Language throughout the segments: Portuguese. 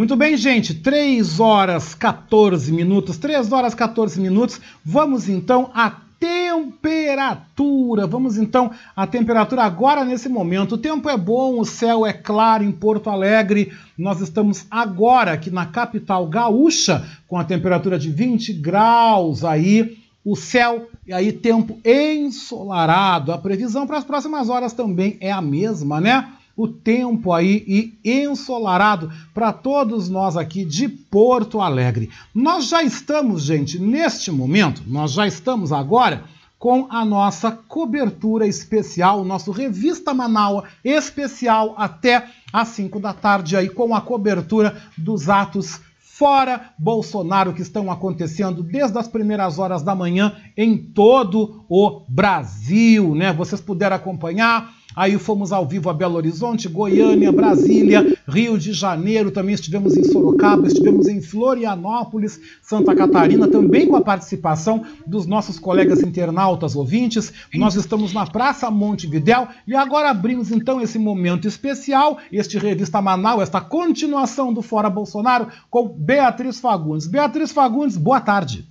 Muito bem, gente, 3 horas 14 minutos, 3 horas 14 minutos. Vamos então à temperatura. Vamos então à temperatura agora nesse momento. O tempo é bom, o céu é claro em Porto Alegre. Nós estamos agora aqui na capital gaúcha com a temperatura de 20 graus aí. O céu e aí tempo ensolarado. A previsão para as próximas horas também é a mesma, né? O tempo aí e ensolarado para todos nós aqui de Porto Alegre. Nós já estamos, gente, neste momento, nós já estamos agora com a nossa cobertura especial, nosso Revista Manaua especial até às 5 da tarde aí com a cobertura dos atos fora Bolsonaro que estão acontecendo desde as primeiras horas da manhã em todo o Brasil, né? Vocês puderam acompanhar Aí fomos ao vivo a Belo Horizonte, Goiânia, Brasília, Rio de Janeiro, também estivemos em Sorocaba, estivemos em Florianópolis, Santa Catarina, também com a participação dos nossos colegas internautas ouvintes. Nós estamos na Praça Montevidéu e agora abrimos então esse momento especial, este Revista Manaus, esta continuação do Fora Bolsonaro com Beatriz Fagundes. Beatriz Fagundes, boa tarde.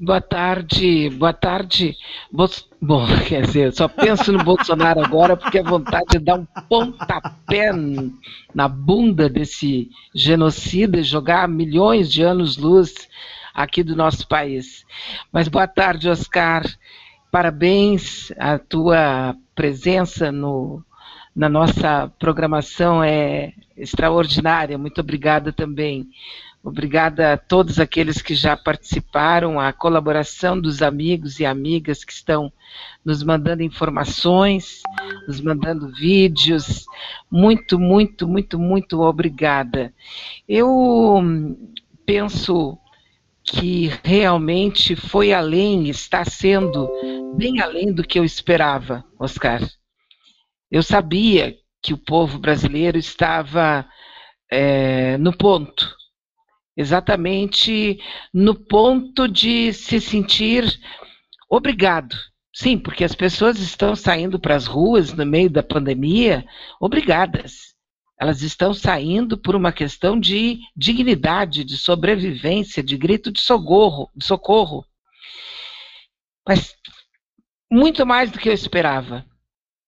Boa tarde, boa tarde. Bom, quer dizer, só penso no Bolsonaro agora porque a vontade de dar um pontapé na bunda desse genocida e jogar milhões de anos-luz aqui do nosso país. Mas boa tarde, Oscar. Parabéns, a tua presença no, na nossa programação é extraordinária. Muito obrigada também. Obrigada a todos aqueles que já participaram, a colaboração dos amigos e amigas que estão nos mandando informações, nos mandando vídeos. Muito, muito, muito, muito obrigada. Eu penso que realmente foi além, está sendo bem além do que eu esperava, Oscar. Eu sabia que o povo brasileiro estava é, no ponto exatamente no ponto de se sentir obrigado. Sim, porque as pessoas estão saindo para as ruas no meio da pandemia obrigadas. Elas estão saindo por uma questão de dignidade, de sobrevivência, de grito de socorro, de socorro. Mas muito mais do que eu esperava,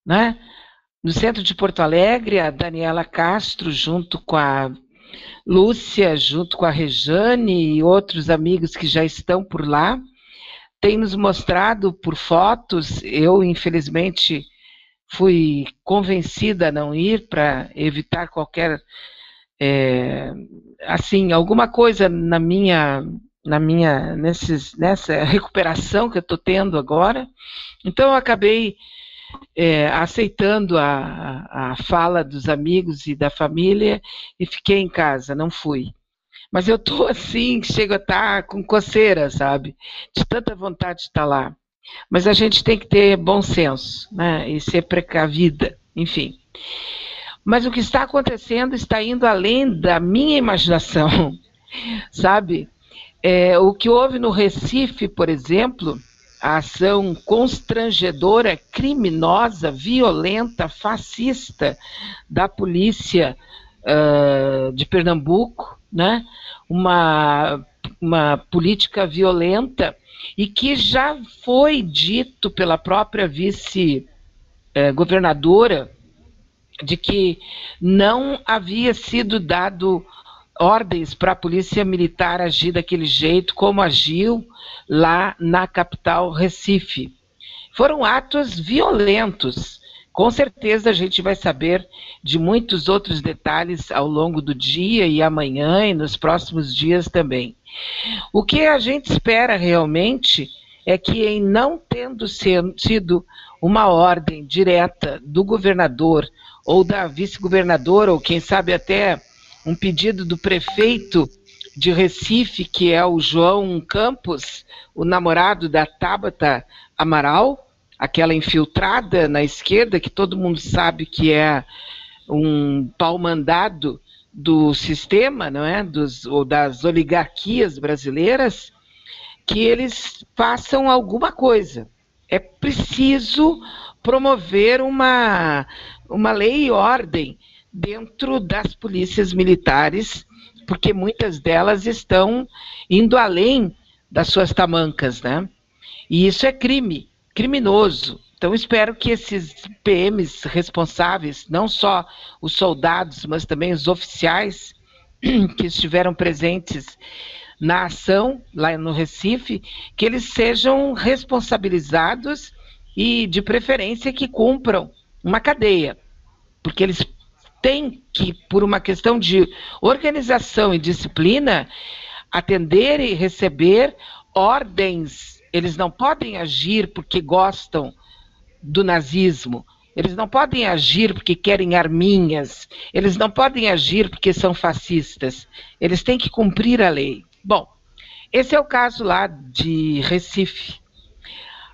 né? No centro de Porto Alegre, a Daniela Castro, junto com a Lúcia, junto com a Rejane e outros amigos que já estão por lá, tem nos mostrado por fotos. Eu, infelizmente, fui convencida a não ir para evitar qualquer. É, assim, alguma coisa na minha na minha nesses, nessa recuperação que eu estou tendo agora. Então eu acabei é, aceitando a, a fala dos amigos e da família e fiquei em casa, não fui. Mas eu tô assim, chego a estar tá com coceira, sabe? De tanta vontade de estar tá lá. Mas a gente tem que ter bom senso, né? E ser precavida, enfim. Mas o que está acontecendo está indo além da minha imaginação, sabe? É, o que houve no Recife, por exemplo, a ação constrangedora, criminosa, violenta, fascista da polícia uh, de Pernambuco, né? uma, uma política violenta e que já foi dito pela própria vice-governadora de que não havia sido dado ordens para a polícia militar agir daquele jeito, como agiu lá na capital Recife. Foram atos violentos. Com certeza a gente vai saber de muitos outros detalhes ao longo do dia e amanhã e nos próximos dias também. O que a gente espera realmente é que, em não tendo sido uma ordem direta do governador ou da vice-governadora, ou quem sabe até um pedido do prefeito de Recife, que é o João Campos, o namorado da Tabata Amaral, aquela infiltrada na esquerda, que todo mundo sabe que é um pau mandado do sistema, não é, dos ou das oligarquias brasileiras, que eles façam alguma coisa. É preciso promover uma uma lei e ordem dentro das polícias militares, porque muitas delas estão indo além das suas tamancas, né? E isso é crime, criminoso. Então, espero que esses PMs responsáveis, não só os soldados, mas também os oficiais que estiveram presentes na ação lá no Recife, que eles sejam responsabilizados e, de preferência, que cumpram uma cadeia, porque eles têm que, por uma questão de organização e disciplina, atender e receber ordens. Eles não podem agir porque gostam do nazismo. Eles não podem agir porque querem arminhas. Eles não podem agir porque são fascistas. Eles têm que cumprir a lei. Bom, esse é o caso lá de Recife.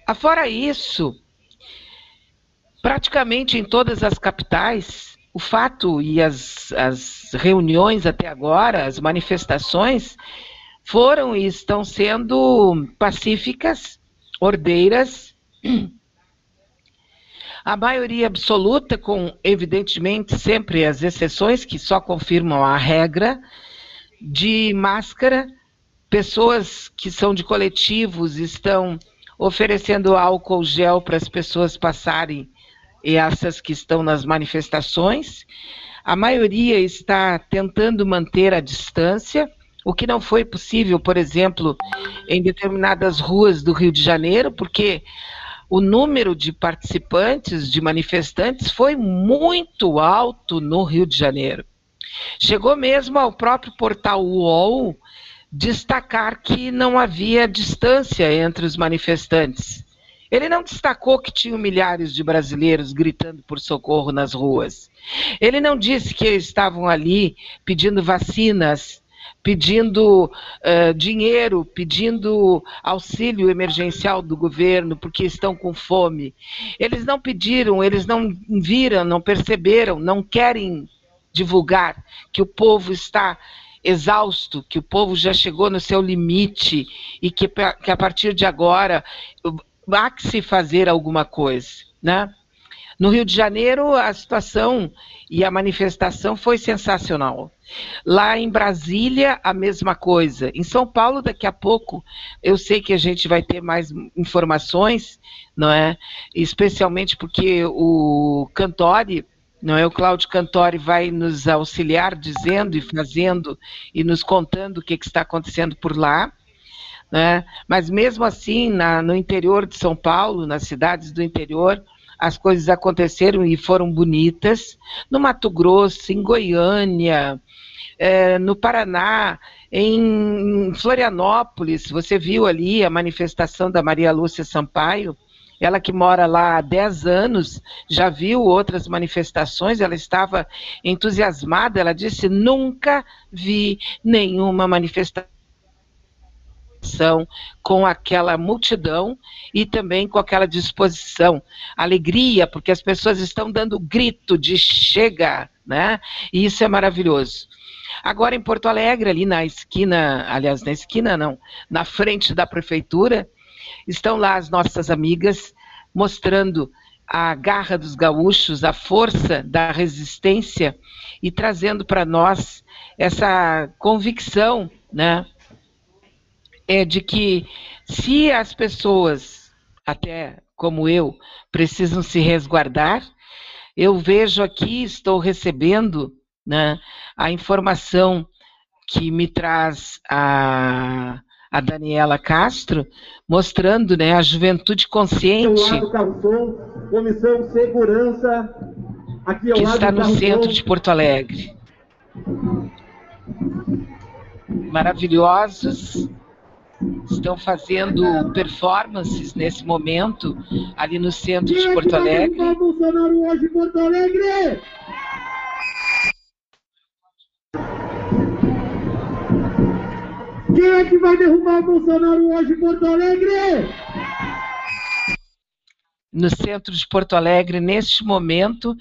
Afora isso, praticamente em todas as capitais, o fato e as, as reuniões até agora, as manifestações, foram e estão sendo pacíficas, ordeiras, a maioria absoluta, com evidentemente sempre as exceções que só confirmam a regra, de máscara, pessoas que são de coletivos estão oferecendo álcool gel para as pessoas passarem essas que estão nas manifestações. A maioria está tentando manter a distância, o que não foi possível, por exemplo, em determinadas ruas do Rio de Janeiro, porque o número de participantes, de manifestantes, foi muito alto no Rio de Janeiro. Chegou mesmo ao próprio portal UOL destacar que não havia distância entre os manifestantes. Ele não destacou que tinham milhares de brasileiros gritando por socorro nas ruas. Ele não disse que estavam ali pedindo vacinas pedindo uh, dinheiro, pedindo auxílio emergencial do governo porque estão com fome. Eles não pediram, eles não viram, não perceberam, não querem divulgar que o povo está exausto, que o povo já chegou no seu limite e que, que a partir de agora há que se fazer alguma coisa, né? No Rio de Janeiro, a situação e a manifestação foi sensacional. Lá em Brasília, a mesma coisa. Em São Paulo, daqui a pouco, eu sei que a gente vai ter mais informações, não é? Especialmente porque o Cantori, não é? O Cláudio Cantori vai nos auxiliar dizendo e fazendo e nos contando o que, que está acontecendo por lá. Né? Mas mesmo assim, na, no interior de São Paulo, nas cidades do interior, as coisas aconteceram e foram bonitas. No Mato Grosso, em Goiânia, é, no Paraná, em Florianópolis, você viu ali a manifestação da Maria Lúcia Sampaio. Ela que mora lá há 10 anos, já viu outras manifestações, ela estava entusiasmada, ela disse: nunca vi nenhuma manifestação com aquela multidão e também com aquela disposição, alegria, porque as pessoas estão dando grito de chega, né? E isso é maravilhoso. Agora em Porto Alegre, ali na esquina, aliás, na esquina não, na frente da prefeitura, estão lá as nossas amigas mostrando a garra dos gaúchos, a força da resistência e trazendo para nós essa convicção, né, é de que se as pessoas, até como eu, precisam se resguardar, eu vejo aqui, estou recebendo né, a informação que me traz a, a Daniela Castro, mostrando né, a juventude consciente Comissão Segurança, aqui que está no centro de Porto Alegre. Maravilhosos estão fazendo performances nesse momento ali no centro de Porto Alegre. Bolsonaro hoje, Porto Alegre! Quem é que vai derrubar Bolsonaro hoje em Porto Alegre? No centro de Porto Alegre, neste momento,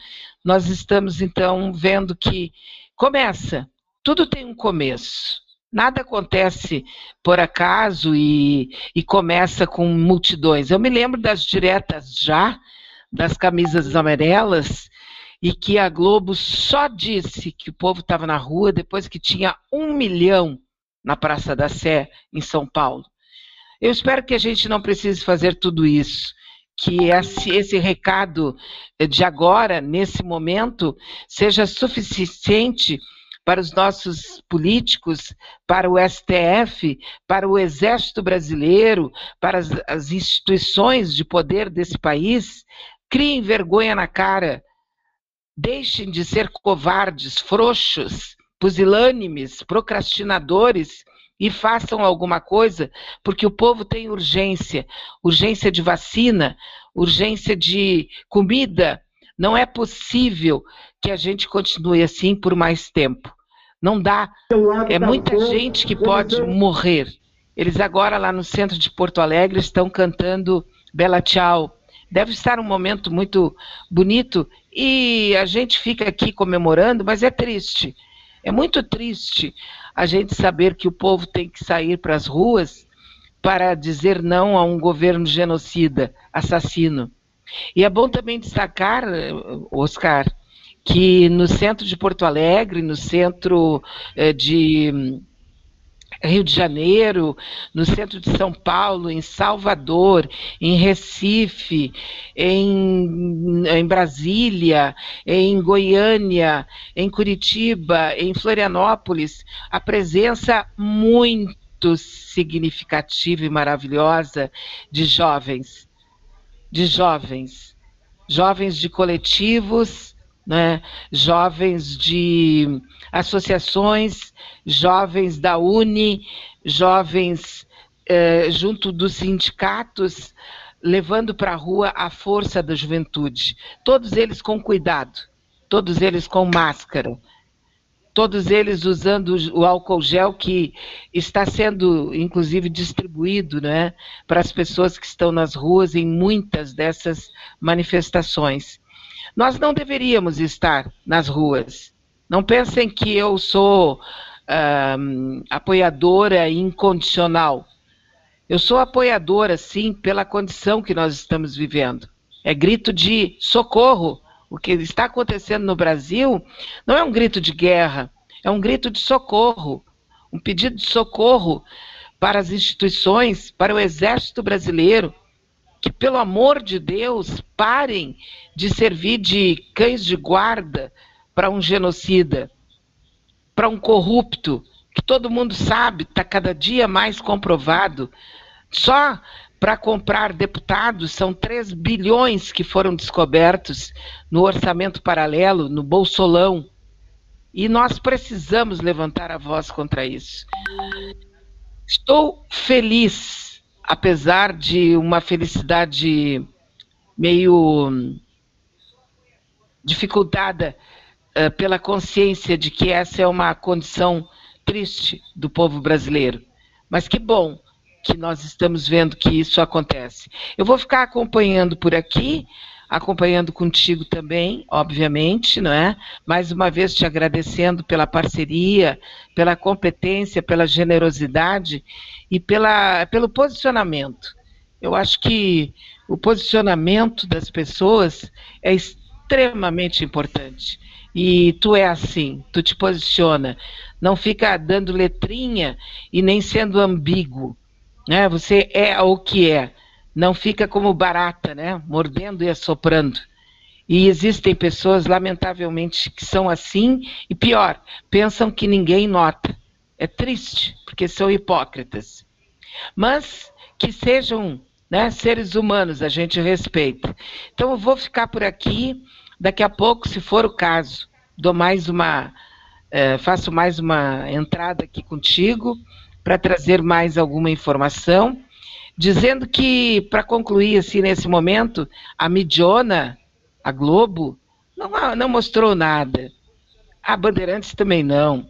nós estamos então vendo que começa, tudo tem um começo. Nada acontece por acaso e, e começa com multidões. Eu me lembro das diretas já, das camisas amarelas, e que a Globo só disse que o povo estava na rua depois que tinha um milhão na Praça da Sé, em São Paulo. Eu espero que a gente não precise fazer tudo isso, que esse, esse recado de agora, nesse momento, seja suficiente para os nossos políticos, para o STF, para o Exército Brasileiro, para as, as instituições de poder desse país, criem vergonha na cara Deixem de ser covardes, frouxos, pusilânimes, procrastinadores e façam alguma coisa, porque o povo tem urgência urgência de vacina, urgência de comida. Não é possível que a gente continue assim por mais tempo. Não dá. É muita gente que pode morrer. Eles agora lá no centro de Porto Alegre estão cantando Bela Tchau. Deve estar um momento muito bonito e a gente fica aqui comemorando, mas é triste. É muito triste a gente saber que o povo tem que sair para as ruas para dizer não a um governo genocida, assassino. E é bom também destacar, Oscar, que no centro de Porto Alegre, no centro eh, de Rio de Janeiro, no centro de São Paulo, em Salvador, em Recife, em, em Brasília, em Goiânia, em Curitiba, em Florianópolis, a presença muito significativa e maravilhosa de jovens, de jovens, jovens de coletivos, né, jovens de associações, jovens da Uni, jovens eh, junto dos sindicatos, levando para a rua a força da juventude. Todos eles com cuidado, todos eles com máscara, todos eles usando o álcool gel que está sendo, inclusive, distribuído né, para as pessoas que estão nas ruas em muitas dessas manifestações. Nós não deveríamos estar nas ruas. Não pensem que eu sou apoiadora incondicional. Eu sou apoiadora, sim, pela condição que nós estamos vivendo. É grito de socorro. O que está acontecendo no Brasil não é um grito de guerra, é um grito de socorro, um pedido de socorro para as instituições, para o Exército Brasileiro, que, pelo amor de Deus, parem de servir de cães de guarda para um genocida, para um corrupto, que todo mundo sabe, está cada dia mais comprovado. Só para comprar deputados são 3 bilhões que foram descobertos no orçamento paralelo, no Bolsolão. E nós precisamos levantar a voz contra isso. Estou feliz apesar de uma felicidade meio dificultada uh, pela consciência de que essa é uma condição triste do povo brasileiro. Mas que bom que nós estamos vendo que isso acontece. Eu vou ficar acompanhando por aqui acompanhando contigo também, obviamente, não é? Mais uma vez te agradecendo pela parceria, pela competência, pela generosidade e pela, pelo posicionamento. Eu acho que o posicionamento das pessoas é extremamente importante. E tu é assim, tu te posiciona, não fica dando letrinha e nem sendo ambíguo, né? Você é o que é não fica como barata, né? Mordendo e assoprando. E existem pessoas, lamentavelmente, que são assim, e pior, pensam que ninguém nota. É triste, porque são hipócritas. Mas que sejam né, seres humanos, a gente respeita. Então eu vou ficar por aqui. Daqui a pouco, se for o caso, dou mais uma. É, faço mais uma entrada aqui contigo para trazer mais alguma informação dizendo que, para concluir assim nesse momento, a Midiona, a Globo, não, não mostrou nada. A Bandeirantes também não.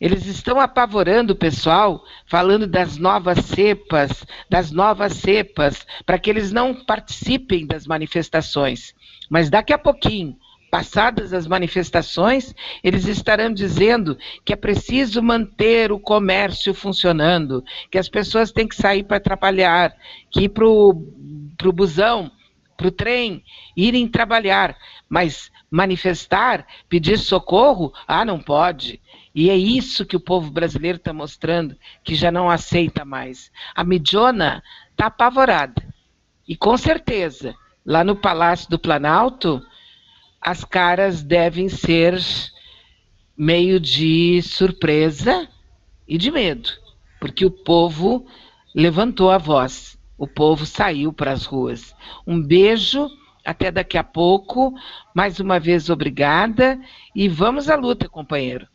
Eles estão apavorando o pessoal, falando das novas cepas, das novas cepas, para que eles não participem das manifestações. Mas daqui a pouquinho, passadas as manifestações, eles estarão dizendo que é preciso manter o comércio funcionando, que as pessoas têm que sair para trabalhar, que ir para o busão, para o trem, irem trabalhar. Mas manifestar, pedir socorro, ah, não pode. E é isso que o povo brasileiro está mostrando, que já não aceita mais. A Midiona está apavorada. E com certeza, lá no Palácio do Planalto, as caras devem ser meio de surpresa e de medo, porque o povo levantou a voz, o povo saiu para as ruas. Um beijo, até daqui a pouco. Mais uma vez, obrigada e vamos à luta, companheiro.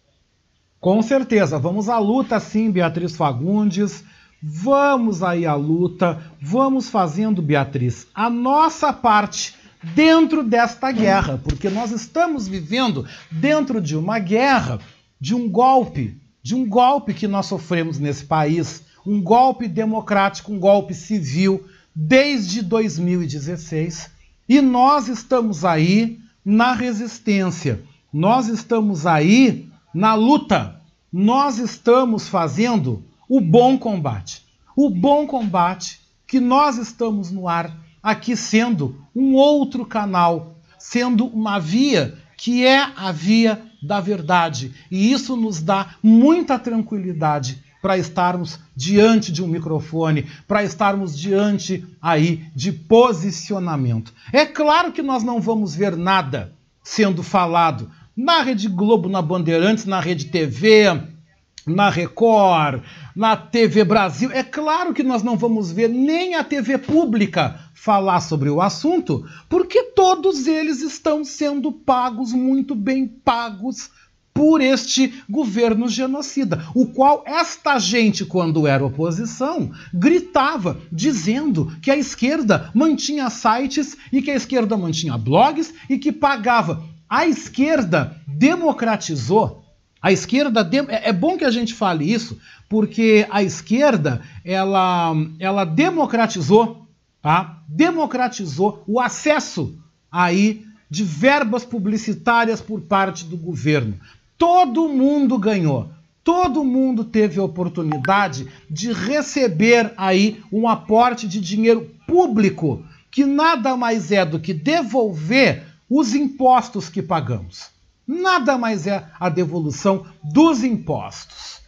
Com certeza, vamos à luta sim, Beatriz Fagundes. Vamos aí à luta, vamos fazendo, Beatriz, a nossa parte dentro desta guerra, porque nós estamos vivendo dentro de uma guerra, de um golpe, de um golpe que nós sofremos nesse país, um golpe democrático, um golpe civil, desde 2016, e nós estamos aí na resistência, nós estamos aí na luta, nós estamos fazendo o bom combate. O bom combate que nós estamos no ar aqui sendo um outro canal, sendo uma via que é a via da verdade. E isso nos dá muita tranquilidade para estarmos diante de um microfone, para estarmos diante aí de posicionamento. É claro que nós não vamos ver nada sendo falado na Rede Globo, na Bandeirantes, na Rede TV, na Record, na TV Brasil. É claro que nós não vamos ver nem a TV pública falar sobre o assunto, porque todos eles estão sendo pagos, muito bem pagos, por este governo genocida, o qual esta gente, quando era oposição, gritava, dizendo que a esquerda mantinha sites e que a esquerda mantinha blogs e que pagava a esquerda democratizou. A esquerda é, é bom que a gente fale isso, porque a esquerda ela, ela democratizou, tá? Democratizou o acesso aí de verbas publicitárias por parte do governo. Todo mundo ganhou. Todo mundo teve a oportunidade de receber aí um aporte de dinheiro público, que nada mais é do que devolver os impostos que pagamos. Nada mais é a devolução dos impostos.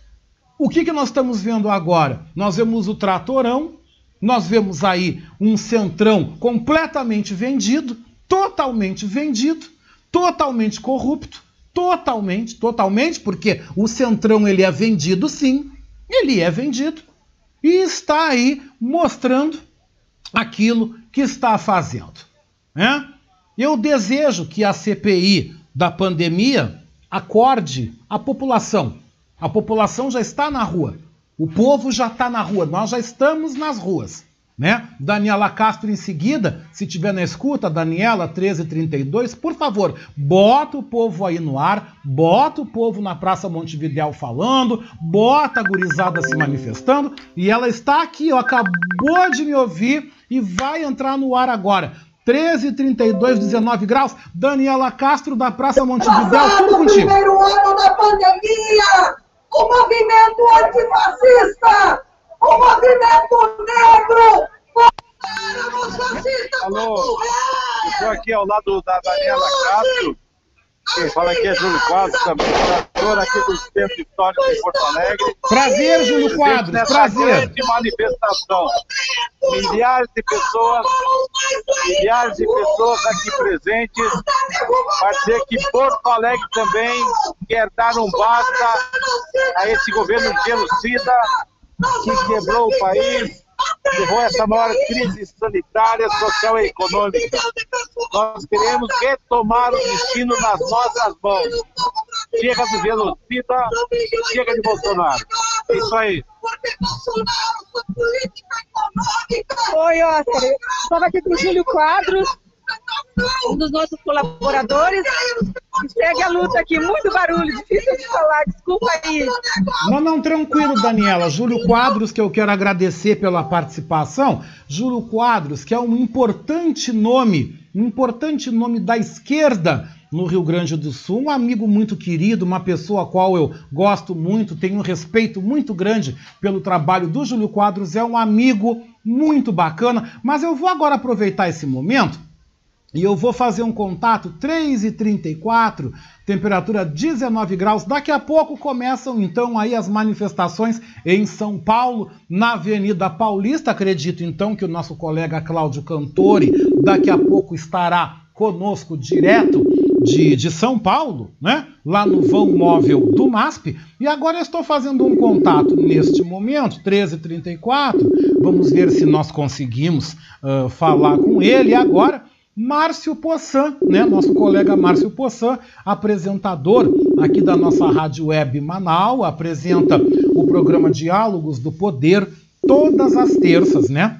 O que, que nós estamos vendo agora? Nós vemos o tratorão, nós vemos aí um centrão completamente vendido, totalmente vendido, totalmente corrupto, totalmente, totalmente, porque o centrão ele é vendido sim, ele é vendido e está aí mostrando aquilo que está fazendo, né? Eu desejo que a CPI da pandemia acorde a população. A população já está na rua. O povo já está na rua. Nós já estamos nas ruas. Né? Daniela Castro em seguida, se tiver na escuta, Daniela 1332, por favor, bota o povo aí no ar, bota o povo na Praça Montevidéu falando, bota a gurizada se manifestando, e ela está aqui, ó, acabou de me ouvir e vai entrar no ar agora. 13, 32, 19 graus. Daniela Castro, da Praça Montevidéu, tudo contigo. primeiro ano da pandemia, o movimento antifascista, o movimento negro, voltaram os fascistas Alô, estou aqui ao lado da Daniela Castro. Quem fala aqui é Júlio Quadros, também morador aqui do Centro Histórico de Porto Alegre. Prazer, Júlio Quadros, Nessa prazer. grande manifestação. Milhares de pessoas, milhares de pessoas aqui presentes, para dizer que Porto Alegre também quer dar um basta a esse governo genocida que quebrou o país, levou essa maior crise sanitária, social e econômica. Nós queremos retomar o destino nas nossas mãos. Chega do genocida, chega de Bolsonaro. É isso aí. Oi, Oscar. Estava aqui com o Júlio Quadros, um dos nossos colaboradores. Segue a luta aqui, muito barulho, difícil de falar, desculpa aí. Não, não, tranquilo, Daniela. Júlio Quadros, que eu quero agradecer pela participação. Júlio Quadros, que é um importante nome, um importante nome da esquerda no Rio Grande do Sul, um amigo muito querido, uma pessoa a qual eu gosto muito, tenho um respeito muito grande pelo trabalho do Júlio Quadros, é um amigo muito bacana, mas eu vou agora aproveitar esse momento e eu vou fazer um contato 3h34, temperatura 19 graus. Daqui a pouco começam então aí as manifestações em São Paulo, na Avenida Paulista. Acredito então que o nosso colega Cláudio Cantori daqui a pouco estará conosco direto de, de São Paulo, né? Lá no vão móvel do MASP. E agora eu estou fazendo um contato neste momento, 13h34. Vamos ver se nós conseguimos uh, falar com ele agora. Márcio Poçan, né, nosso colega Márcio Poçan, apresentador aqui da nossa rádio web Manaus, apresenta o programa Diálogos do Poder todas as terças, né?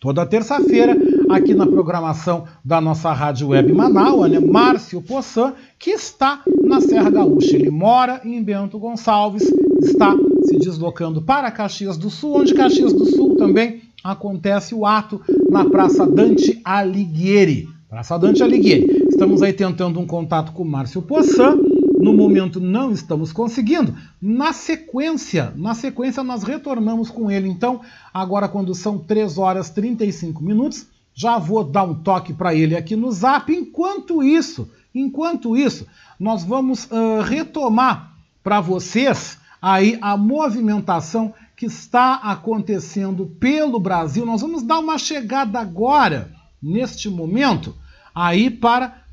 Toda terça-feira, aqui na programação da nossa rádio web Manaus, né? Márcio Poçan, que está na Serra Gaúcha. Ele mora em Bento Gonçalves, está se deslocando para Caxias do Sul, onde Caxias do Sul também acontece o ato na Praça Dante Alighieri. Praça Dante Alighieri. Estamos aí tentando um contato com Márcio Poçan. No momento não estamos conseguindo. Na sequência, na sequência nós retornamos com ele. Então, agora quando são 3 horas 35 minutos, já vou dar um toque para ele aqui no Zap. Enquanto isso, enquanto isso, nós vamos uh, retomar para vocês aí a movimentação que está acontecendo pelo Brasil. Nós vamos dar uma chegada agora, neste momento, aí para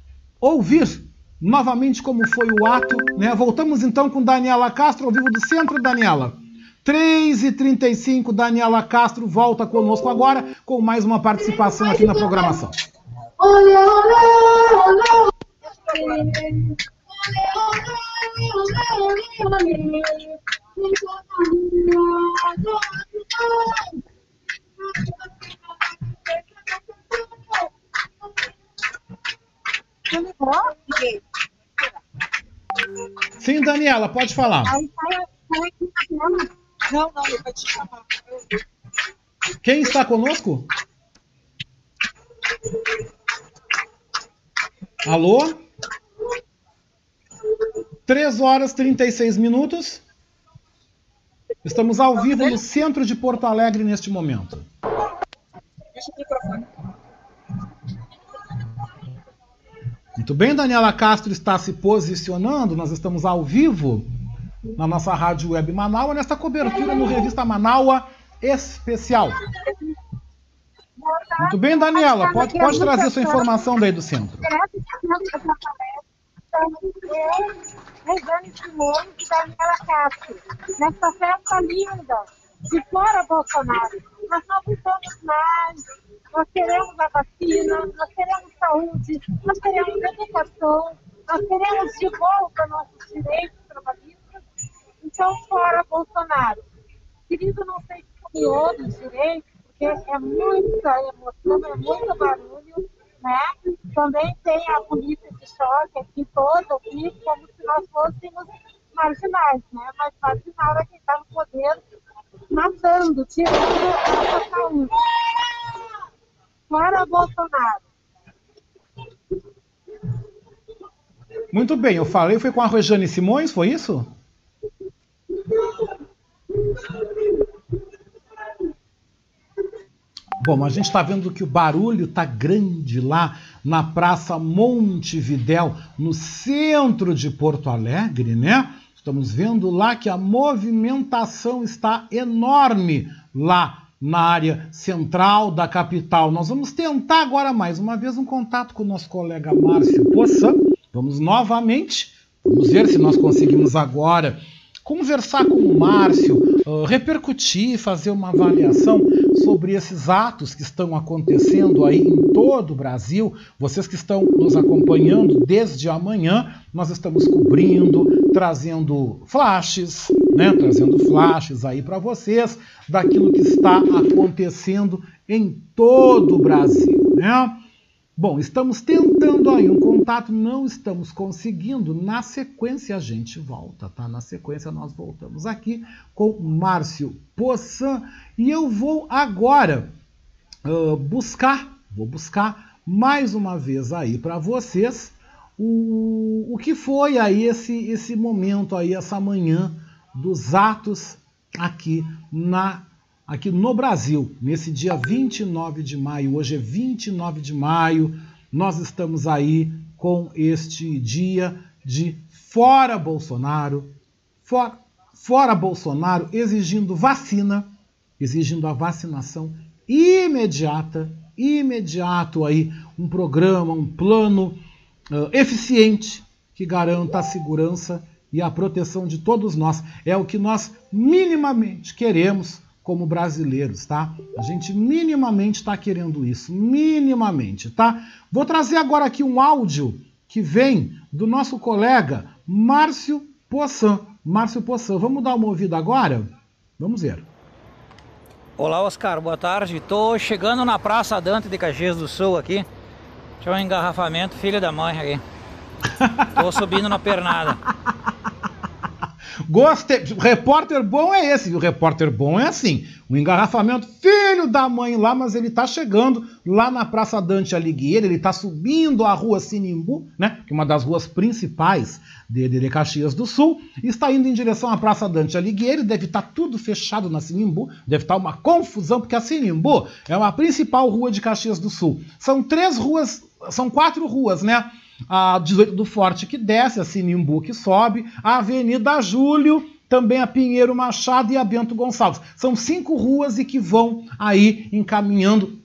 ouvir novamente como foi o ato. Né? Voltamos então com Daniela Castro, ao vivo do centro, Daniela. 3h35, Daniela Castro volta conosco agora com mais uma participação aqui na programação. Sim, Daniela, pode falar. Não, não, eu vou te chamar. Quem está conosco? Alô? 3 horas e 36 minutos. Estamos ao vivo no centro de Porto Alegre neste momento. Muito bem, Daniela Castro está se posicionando. Nós estamos ao vivo na nossa rádio web Manaus, nesta cobertura no Revista Manaus Especial. Muito bem, Daniela, pode, pode trazer sua informação daí do centro. Rejane Simone e Daniela Castro, nessa festa linda de fora Bolsonaro. Nós não lutamos mais, nós queremos a vacina, nós queremos saúde, nós queremos educação, nós queremos de volta nossos direitos trabalhistas. Então, fora Bolsonaro. Querido, não sei se todos direitos, porque é muita emoção, é muito barulho né? Também tem a polícia de choque aqui toda, aqui, como se nós fôssemos marginais, né? Mas marginal é quem está no poder matando, tirando a saúde. Fora Bolsonaro. Muito bem, eu falei, foi com a Rejane Simões, foi isso? Bom, a gente está vendo que o barulho está grande lá na Praça Montevidéu, no centro de Porto Alegre, né? Estamos vendo lá que a movimentação está enorme lá na área central da capital. Nós vamos tentar agora mais uma vez um contato com o nosso colega Márcio Poçan. Vamos novamente, vamos ver se nós conseguimos agora conversar com o Márcio, repercutir, fazer uma avaliação sobre esses atos que estão acontecendo aí em todo o Brasil. Vocês que estão nos acompanhando desde amanhã, nós estamos cobrindo, trazendo flashes, né, trazendo flashes aí para vocês daquilo que está acontecendo em todo o Brasil, né? Bom, estamos tentando aí um contato, não estamos conseguindo. Na sequência a gente volta, tá? Na sequência nós voltamos aqui com Márcio Poçan e eu vou agora uh, buscar, vou buscar mais uma vez aí para vocês o, o que foi aí esse, esse momento aí, essa manhã dos atos aqui na aqui no Brasil, nesse dia 29 de maio. Hoje é 29 de maio, nós estamos aí com este dia de fora Bolsonaro, fora, fora Bolsonaro, exigindo vacina, exigindo a vacinação imediata, imediato aí, um programa, um plano uh, eficiente que garanta a segurança e a proteção de todos nós. É o que nós minimamente queremos como brasileiros, tá? A gente minimamente está querendo isso, minimamente, tá? Vou trazer agora aqui um áudio que vem do nosso colega Márcio Poçan. Márcio Poçan, vamos dar uma ouvida agora? Vamos ver. Olá, Oscar, boa tarde. Estou chegando na Praça Dante de Caxias do Sul aqui. Tinha um engarrafamento, filho da mãe aqui. Estou subindo na pernada. Gostei. Repórter bom é esse, O repórter bom é assim. O engarrafamento, filho da mãe lá, mas ele tá chegando lá na Praça Dante Alighieri, ele tá subindo a rua Sinimbu, né? Que é uma das ruas principais de, de Caxias do Sul, está indo em direção à Praça Dante Alighieri, deve estar tá tudo fechado na Sinimbu, deve estar tá uma confusão, porque a Sinimbu é a principal rua de Caxias do Sul. São três ruas, são quatro ruas, né? A 18 do Forte que desce, a Sinimbu que sobe, a Avenida Júlio, também a Pinheiro Machado e a Bento Gonçalves. São cinco ruas e que vão aí encaminhando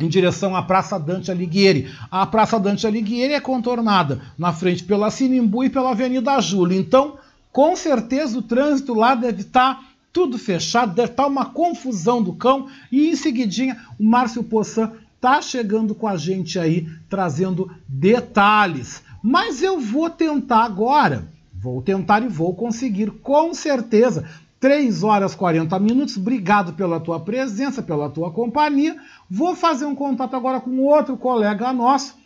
em direção à Praça Dante Alighieri. A Praça Dante Alighieri é contornada na frente pela Sinimbu e pela Avenida Júlio. Então, com certeza o trânsito lá deve estar tudo fechado, deve estar uma confusão do cão. E em seguidinha, o Márcio Poçan tá chegando com a gente aí, trazendo detalhes. Mas eu vou tentar agora, vou tentar e vou conseguir, com certeza. 3 horas 40 minutos. Obrigado pela tua presença, pela tua companhia. Vou fazer um contato agora com outro colega nosso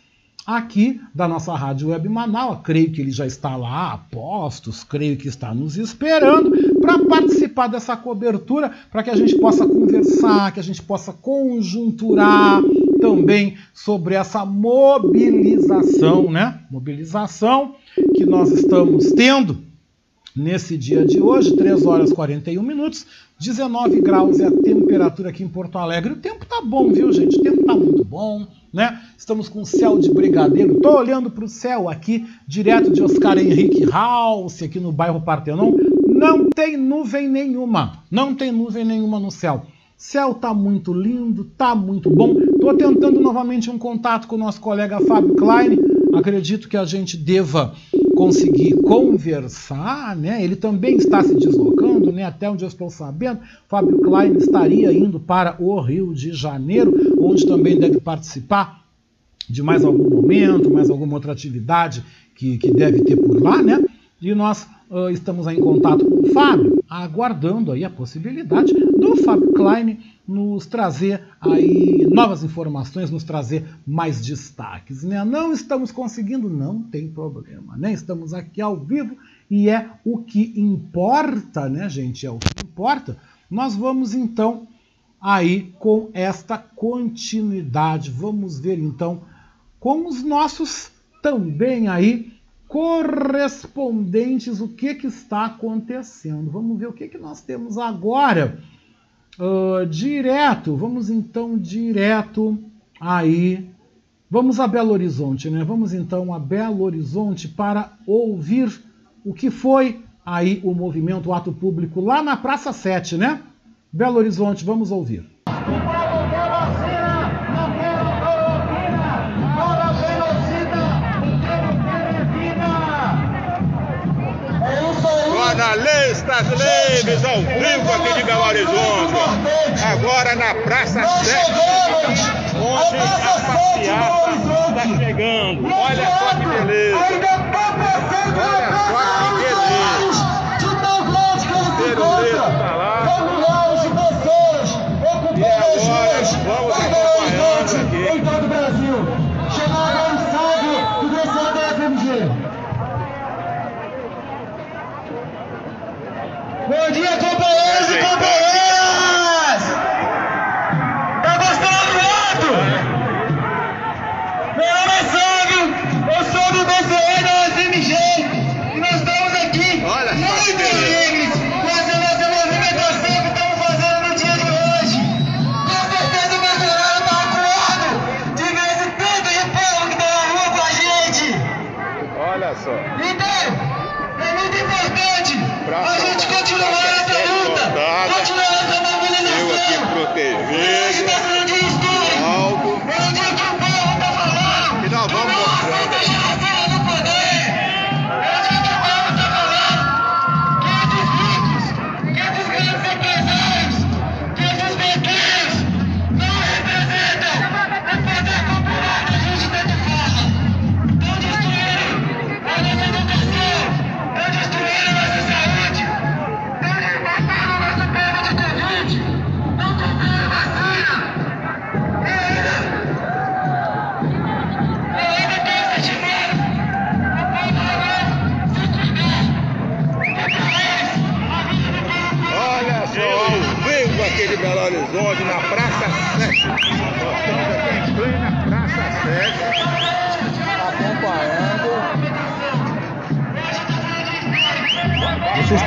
aqui da nossa Rádio Web Manaus. Creio que ele já está lá a postos, creio que está nos esperando para participar dessa cobertura, para que a gente possa conversar, que a gente possa conjunturar também sobre essa mobilização, né? Mobilização que nós estamos tendo nesse dia de hoje, 3 horas e 41 minutos, 19 graus é a temperatura aqui em Porto Alegre. O tempo tá bom, viu, gente? O tempo tá muito bom, né? Estamos com céu de brigadeiro. Tô olhando para o céu aqui, direto de Oscar Henrique House, aqui no bairro Partenon. Não tem nuvem nenhuma. Não tem nuvem nenhuma no céu. Céu tá muito lindo, tá muito bom. Tô tentando novamente um contato com o nosso colega Fábio Klein. Acredito que a gente deva conseguir conversar, né? Ele também está se deslocando, né? Até onde eu estou sabendo, Fábio Klein estaria indo para o Rio de Janeiro, onde também deve participar de mais algum momento, mais alguma outra atividade que, que deve ter por lá, né? E nós uh, estamos aí em contato com o Fábio, aguardando aí a possibilidade do Fábio Klein nos trazer aí novas informações, nos trazer mais destaques. Né? Não estamos conseguindo, não tem problema, né? Estamos aqui ao vivo e é o que importa, né, gente? É o que importa. Nós vamos então aí com esta continuidade. Vamos ver então com os nossos também aí correspondentes o que, que está acontecendo. Vamos ver o que, que nós temos agora. Uh, direto, vamos então direto aí. Vamos a Belo Horizonte, né? Vamos então a Belo Horizonte para ouvir o que foi aí o movimento o ato público lá na Praça 7, né? Belo Horizonte, vamos ouvir. Jornalistas livres ao vivo aqui de Belo Horizonte. Agora na Praça 7, onde a passeata está chegando. Olha só que beleza. Olha só que beleza. Beleza está lá. E agora vamos Bom dia, companheiros e companheiras!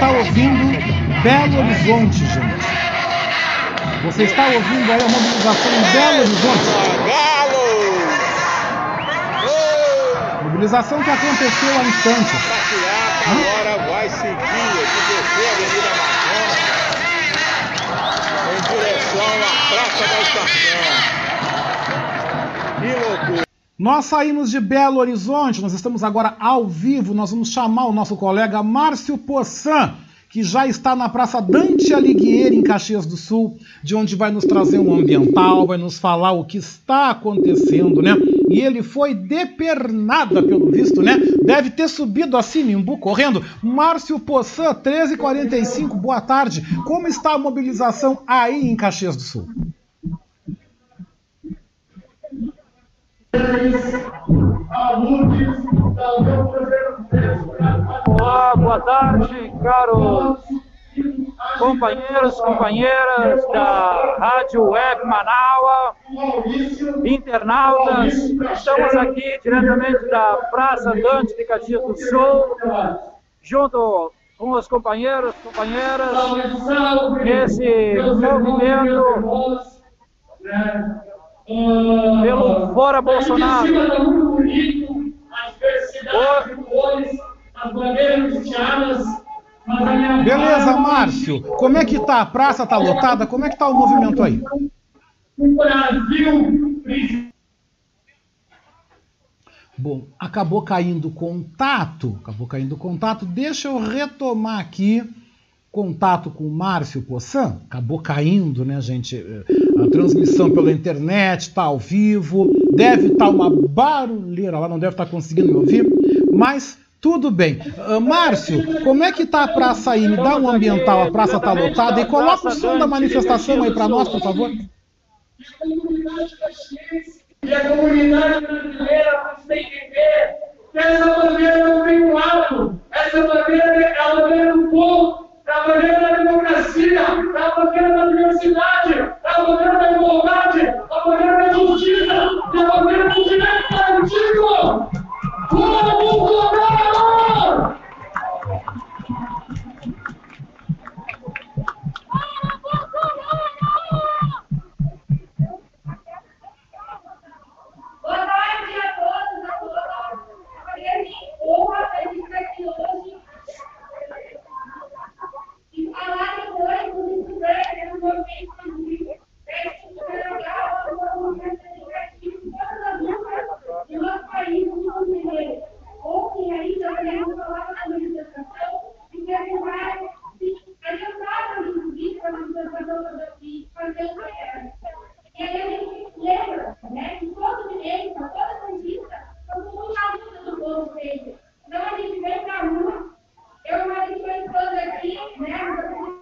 Está ouvindo Belo Horizonte, gente. Você está ouvindo aí a mobilização em Belo Horizonte. Mobilização que aconteceu há instantes. Agora vai seguir aqui descer a Avenida Amazonas em direção à Praça da Estação. Que loucura! Nós saímos de Belo Horizonte, nós estamos agora ao vivo, nós vamos chamar o nosso colega Márcio Poçan, que já está na Praça Dante Alighieri, em Caxias do Sul, de onde vai nos trazer um ambiental, vai nos falar o que está acontecendo, né? E ele foi depernada, pelo visto, né? Deve ter subido assim, Nimbu, correndo. Márcio Poçan, 13h45, boa tarde. Como está a mobilização aí em Caxias do Sul? Olá, boa tarde, caros companheiros, companheiras da Rádio Web Manaua, internautas. Estamos aqui diretamente da Praça Dante de Caxias do Sul, junto com os companheiros, companheiras, nesse movimento pelo Fora Bolsonaro. Beleza, Márcio. Como é que tá? A praça tá lotada? Como é que tá o movimento aí? Bom, acabou caindo contato, acabou caindo contato. Deixa eu retomar aqui contato com o Márcio Poçan. Acabou caindo, né, gente? A transmissão pela internet tá ao vivo. Deve estar tá uma barulheira lá, não deve estar tá conseguindo me ouvir, mas tudo bem. Uh, Márcio, como é que tá a praça aí? Me dá um ambiental, a praça tá lotada e coloca o som da manifestação aí para nós, por favor. E a comunidade brasileira precisa entender que essa bandeira não tem um lado, essa bandeira é a bandeira do povo, é a bandeira da democracia, é a bandeira da diversidade, é a bandeira da igualdade, a bandeira da justiça, é a bandeira do direito garantido. Bolsonaro! Boa tarde a todos, a todas. É uma honra a gente estar aqui hoje e falar depois dos estudantes do movimento estudantil. É super legal, é um movimento educativo em todas as lutas do nosso país, do nosso brasileiro. Ontem ainda queremos falar da manifestação e perguntar se adiantaram, inclusive, a manifestação de fazer o projeto. E aí a gente lembra né, que todo direito, toda conquista, são tudo na luta do povo feito. Então a gente vem pra rua, eu e Maria estou aqui, né?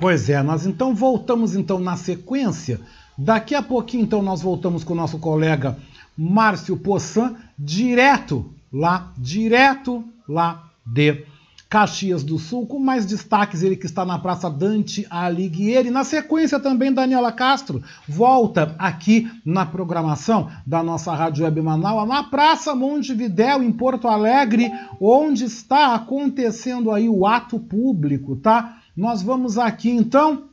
Pois é, nós então voltamos então na sequência. Daqui a pouquinho então nós voltamos com o nosso colega Márcio Poçan, direto lá, direto lá de Caxias do Sul, com mais destaques ele que está na Praça Dante Alighieri. Na sequência também Daniela Castro volta aqui na programação da nossa Rádio Web Manaus, na Praça Montevidéu, em Porto Alegre, onde está acontecendo aí o ato público, tá? Nós vamos aqui então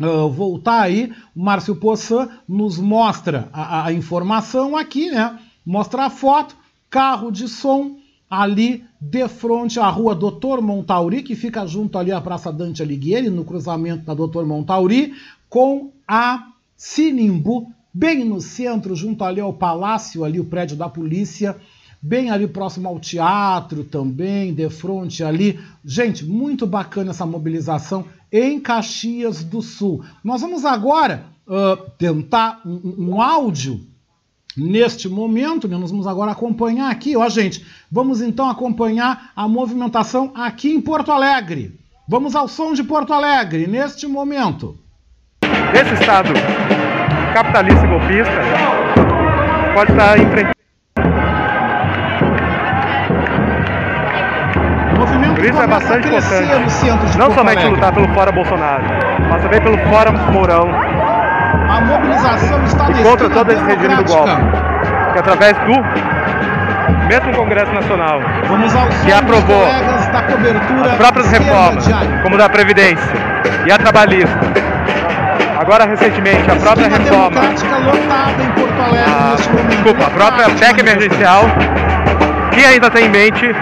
uh, voltar aí, o Márcio Poçan nos mostra a, a informação aqui, né? Mostra a foto, carro de som ali de frente à rua Doutor Montauri, que fica junto ali à Praça Dante Alighieri, no cruzamento da Doutor Montauri, com a Sinimbu, bem no centro, junto ali ao palácio, ali o prédio da polícia, bem ali próximo ao teatro também, de frente ali. Gente, muito bacana essa mobilização em Caxias do Sul. Nós vamos agora uh, tentar um, um áudio neste momento, né, nós vamos agora acompanhar aqui, ó gente, vamos então acompanhar a movimentação aqui em Porto Alegre. Vamos ao som de Porto Alegre, neste momento. Esse Estado capitalista e golpista pode estar enfrentando. Isso é bastante importante. não somente lutar pelo fora Bolsonaro, mas também pelo fora Mourão. A mobilização está e contra todo esse regime do golpe. Que através do mesmo Congresso Nacional, que aprovou as próprias reformas, como da Previdência e a trabalhista. Agora, recentemente, a própria reforma, a, momento. desculpa, a própria de PEC emergencial, que ainda tem em mente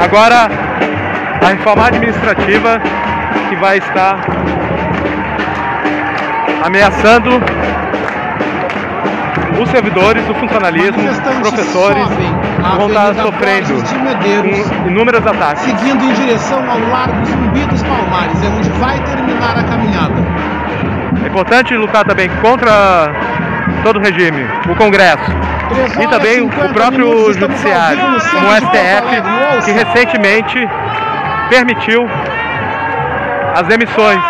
agora a reforma administrativa que vai estar ameaçando os servidores do funcionalismo, os professores, vão estar sofrendo Medeiros. inúmeros ataques. seguindo em direção ao Largo Zumbi dos Palmares, é onde vai terminar a caminhada. É importante lutar também contra todo o regime, o Congresso e também o próprio Judiciário, o STF, que recentemente permitiu as demissões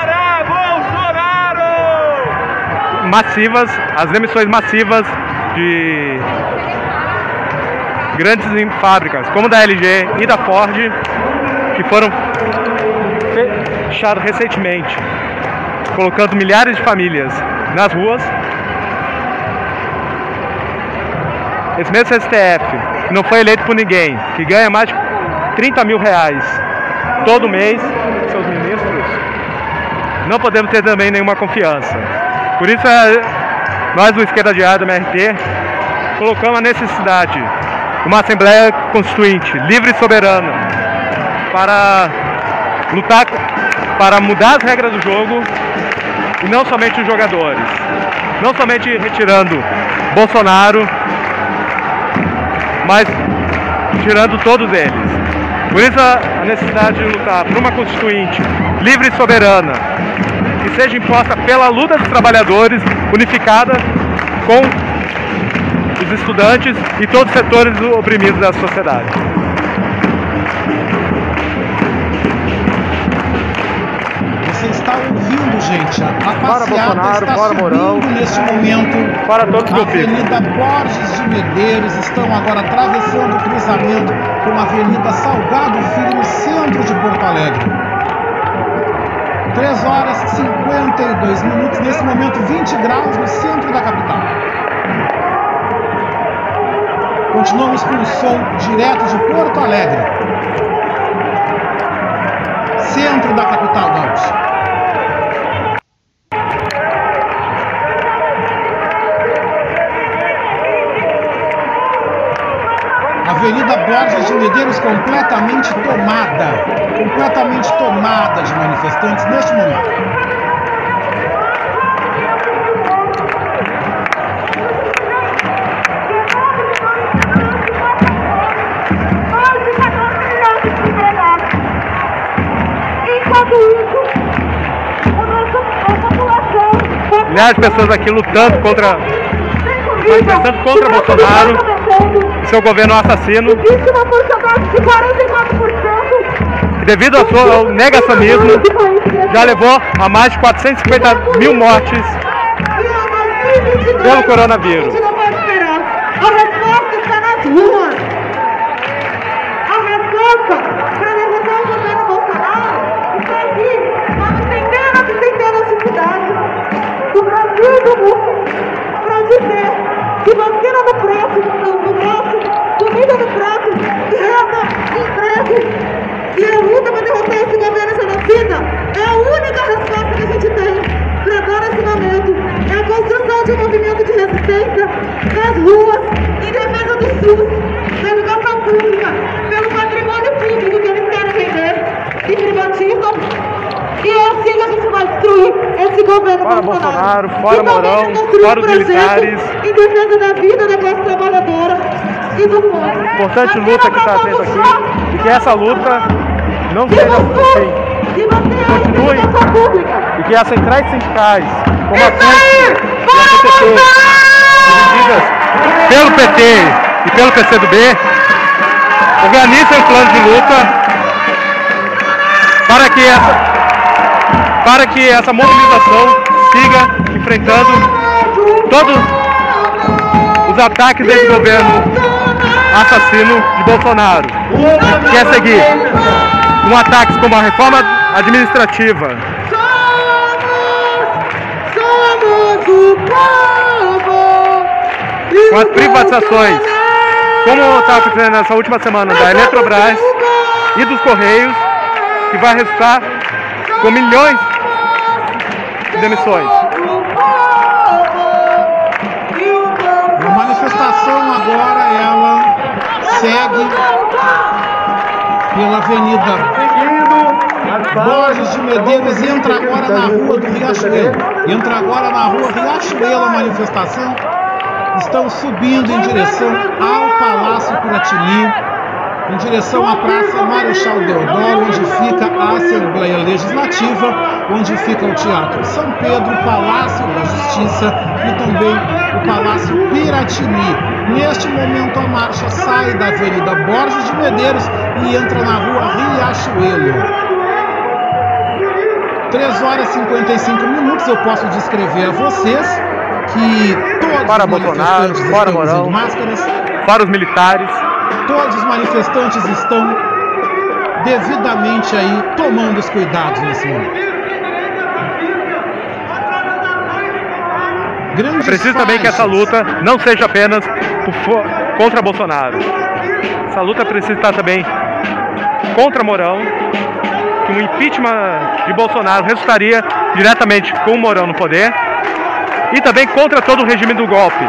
massivas, as demissões massivas de grandes fábricas, como da LG e da Ford, que foram fechadas recentemente, colocando milhares de famílias nas ruas. Esse mesmo STF, que não foi eleito por ninguém, que ganha mais de 30 mil reais todo mês, seus ministros, não podemos ter também nenhuma confiança. Por isso, é, nós do Esquerda Diária do MRT colocamos a necessidade de uma Assembleia Constituinte livre e soberana para lutar, para mudar as regras do jogo e não somente os jogadores. Não somente retirando Bolsonaro, mas tirando todos eles. Por isso a necessidade de lutar por uma constituinte livre e soberana, que seja imposta pela luta dos trabalhadores, unificada com os estudantes e todos os setores oprimidos da sociedade. Gente, a, a passeada Bolsonaro, subindo Mourão. neste momento. Fora todos os a. Avenida Borges de Medeiros estão agora atravessando o cruzamento com a Avenida Salgado Filho no centro de Porto Alegre. 3 horas e 52 minutos, nesse momento 20 graus no centro da capital. Continuamos com o som direto de Porto Alegre, centro da capital gaúcha. Borges de Medeiros completamente tomada, completamente tomada de manifestantes neste momento. Milhares de pessoas aqui lutando contra, manifestando contra Bolsonaro seu governo assassino. Existe uma porcentagem de 44%. que devido ao seu ao negacionismo, já levou a mais de 450 mil mortes pelo coronavírus. A resposta está nas ruas. Vida é a única resposta que a gente tem para dar esse momento. É a construção de um movimento de resistência nas ruas, em defesa do SUS, da educação pública, pelo patrimônio público que eles querem vender e privatizam. E é assim que a gente vai destruir esse governo Fora Bolsonaro. Bolsonaro, fora Mourão, fora os militares. Em defesa da vida da classe trabalhadora e do povo. Importante luta que está tendo aqui e que essa luta não seja por fim. Continue e que as centrais sindicais, como a CUT e a CTT, dirigidas pelo PT e pelo PCdoB, organizem um plano de luta para que essa, para que essa mobilização siga enfrentando todos os ataques desse governo assassino de Bolsonaro. Quer seguir um ataque como a reforma administrativa, Somos o povo! com as privatizações, como está acontecendo nessa última semana da Eletrobras e dos Correios, que vai resultar com milhões de demissões. A manifestação agora ela segue pela Avenida Borges de Medeiros entra agora na Rua do Riachuelo. Entra agora na Rua Riachuelo a manifestação. Estão subindo em direção ao Palácio Piratini, em direção à Praça Marechal Deodoro, onde fica a Assembleia Legislativa, onde fica o Teatro São Pedro, o Palácio da Justiça e também o Palácio Piratini. Neste momento, a marcha sai da Avenida Borges de Medeiros e entra na Rua Riachuelo. 3 horas e 55 minutos, eu posso descrever a vocês que todos Fora os Bolsonaro, estão usando máscaras, Para os militares, todos os manifestantes estão devidamente aí tomando os cuidados nesse momento. Grandes preciso também que essa faixas. luta não seja apenas por contra Bolsonaro. Essa luta precisa estar também contra Mourão, que o impeachment de Bolsonaro resultaria diretamente com o Mourão no poder, e também contra todo o regime do golpe,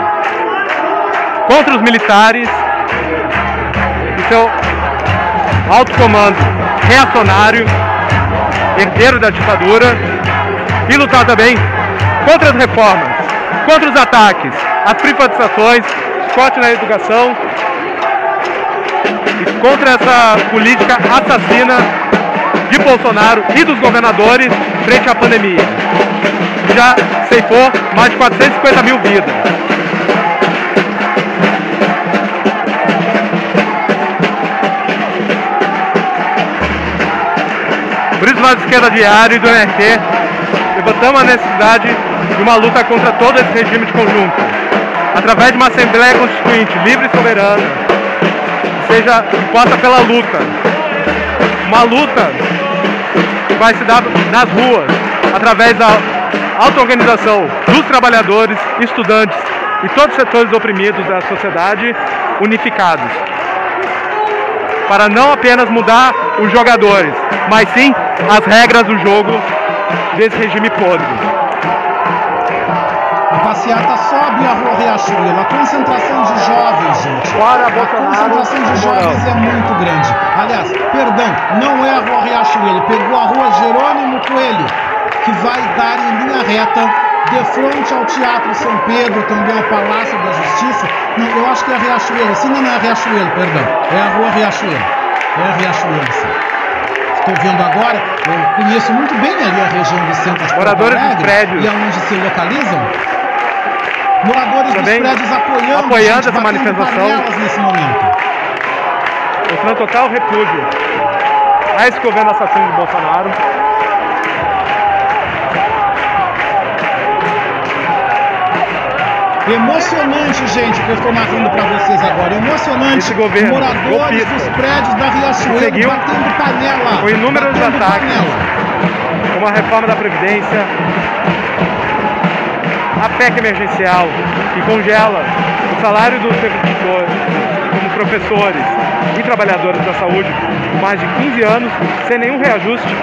contra os militares e seu alto comando reacionário, herdeiro da ditadura, e lutar também contra as reformas, contra os ataques, as privatizações, corte na educação e contra essa política assassina de Bolsonaro e dos governadores frente à pandemia. Já ceifou mais de 450 mil vidas. Por isso nós, Esquerda Diário e do NRT, levantamos a necessidade de uma luta contra todo esse regime de conjunto, através de uma Assembleia Constituinte livre e soberana, seja imposta pela luta. Uma luta vai se dar nas ruas, através da auto-organização dos trabalhadores, estudantes e todos os setores oprimidos da sociedade unificados. Para não apenas mudar os jogadores, mas sim as regras do jogo desse regime podre. A passeata sobe a rua Riachuelo. A concentração de jovens, gente. Fora a Bolsonaro concentração de jovens é muito grande. Aliás, perdão, não é a rua Riachuelo. Pegou a rua Jerônimo Coelho, que vai dar em linha reta de frente ao Teatro São Pedro, também ao Palácio da Justiça. Não, eu acho que é a Riachuelo. Sim, não, não é a Riachuelo, perdão. É a rua Riachuelo. É a Riachuelo, sim. Estou vendo agora, eu conheço muito bem ali a região do centro de Moradores Alegre, prédios. E aonde se localizam. Moradores Também dos prédios apoiando, apoiando gente, essa manifestação. nesse momento. mostrando total repúdio a esse governo assassino de Bolsonaro. Emocionante, gente, o que eu estou narrando para vocês agora. Emocionante. Esse governo Moradores golpista dos prédios da Riachuelo conseguiu, batendo panela. com inúmeros batendo ataques, panela. como a reforma da Previdência, a PEC emergencial, que congela o salário dos servidores, como professores e trabalhadores da saúde, por mais de 15 anos, sem nenhum reajuste,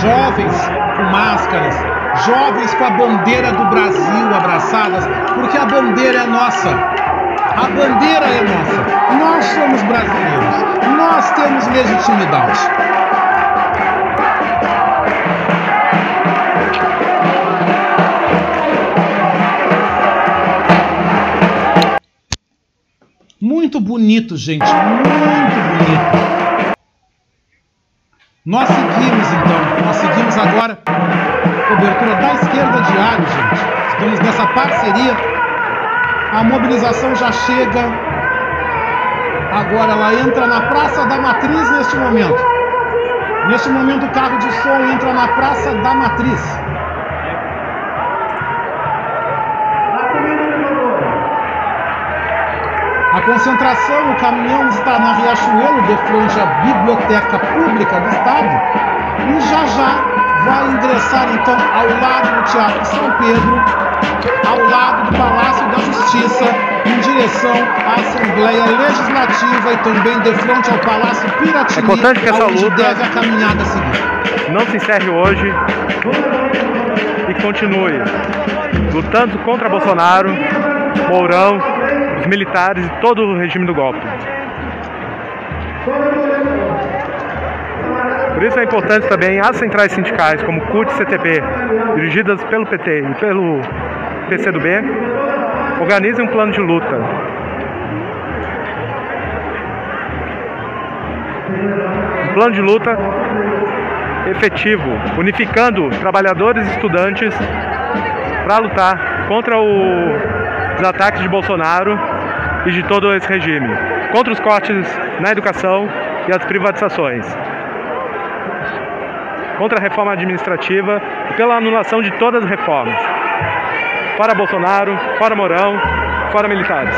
jovens com máscaras, jovens com a bandeira do Brasil abraçadas, porque a bandeira é nossa. A bandeira é nossa. Nós somos brasileiros. Nós temos legitimidade. Muito bonito, gente. Muito bonito. Nós seguimos então. Nós seguimos agora. Cobertura da esquerda diário, gente. Estamos nessa parceria. A mobilização já chega. Agora ela entra na Praça da Matriz neste momento. Neste momento o carro de som entra na Praça da Matriz. A concentração, o caminhão está na Riachuelo, de frente à Biblioteca Pública do Estado, e já já vai ingressar então ao lado do Teatro São Pedro, ao lado do Palácio da Justiça, em direção à Assembleia Legislativa e também de frente ao Palácio Piratini, É importante que essa luta- deve a caminhada seguir. não se encerre hoje e continue lutando contra Bolsonaro, Mourão, os militares e todo o regime do golpe. Por isso é importante também as centrais sindicais, como CUT e CTP, dirigidas pelo PT e pelo PCdoB, organizem um plano de luta. Um plano de luta efetivo, unificando trabalhadores e estudantes para lutar contra o- os ataques de Bolsonaro e de todo esse regime, contra os cortes na educação e as privatizações, contra a reforma administrativa e pela anulação de todas as reformas. Fora Bolsonaro, fora Mourão, fora militares.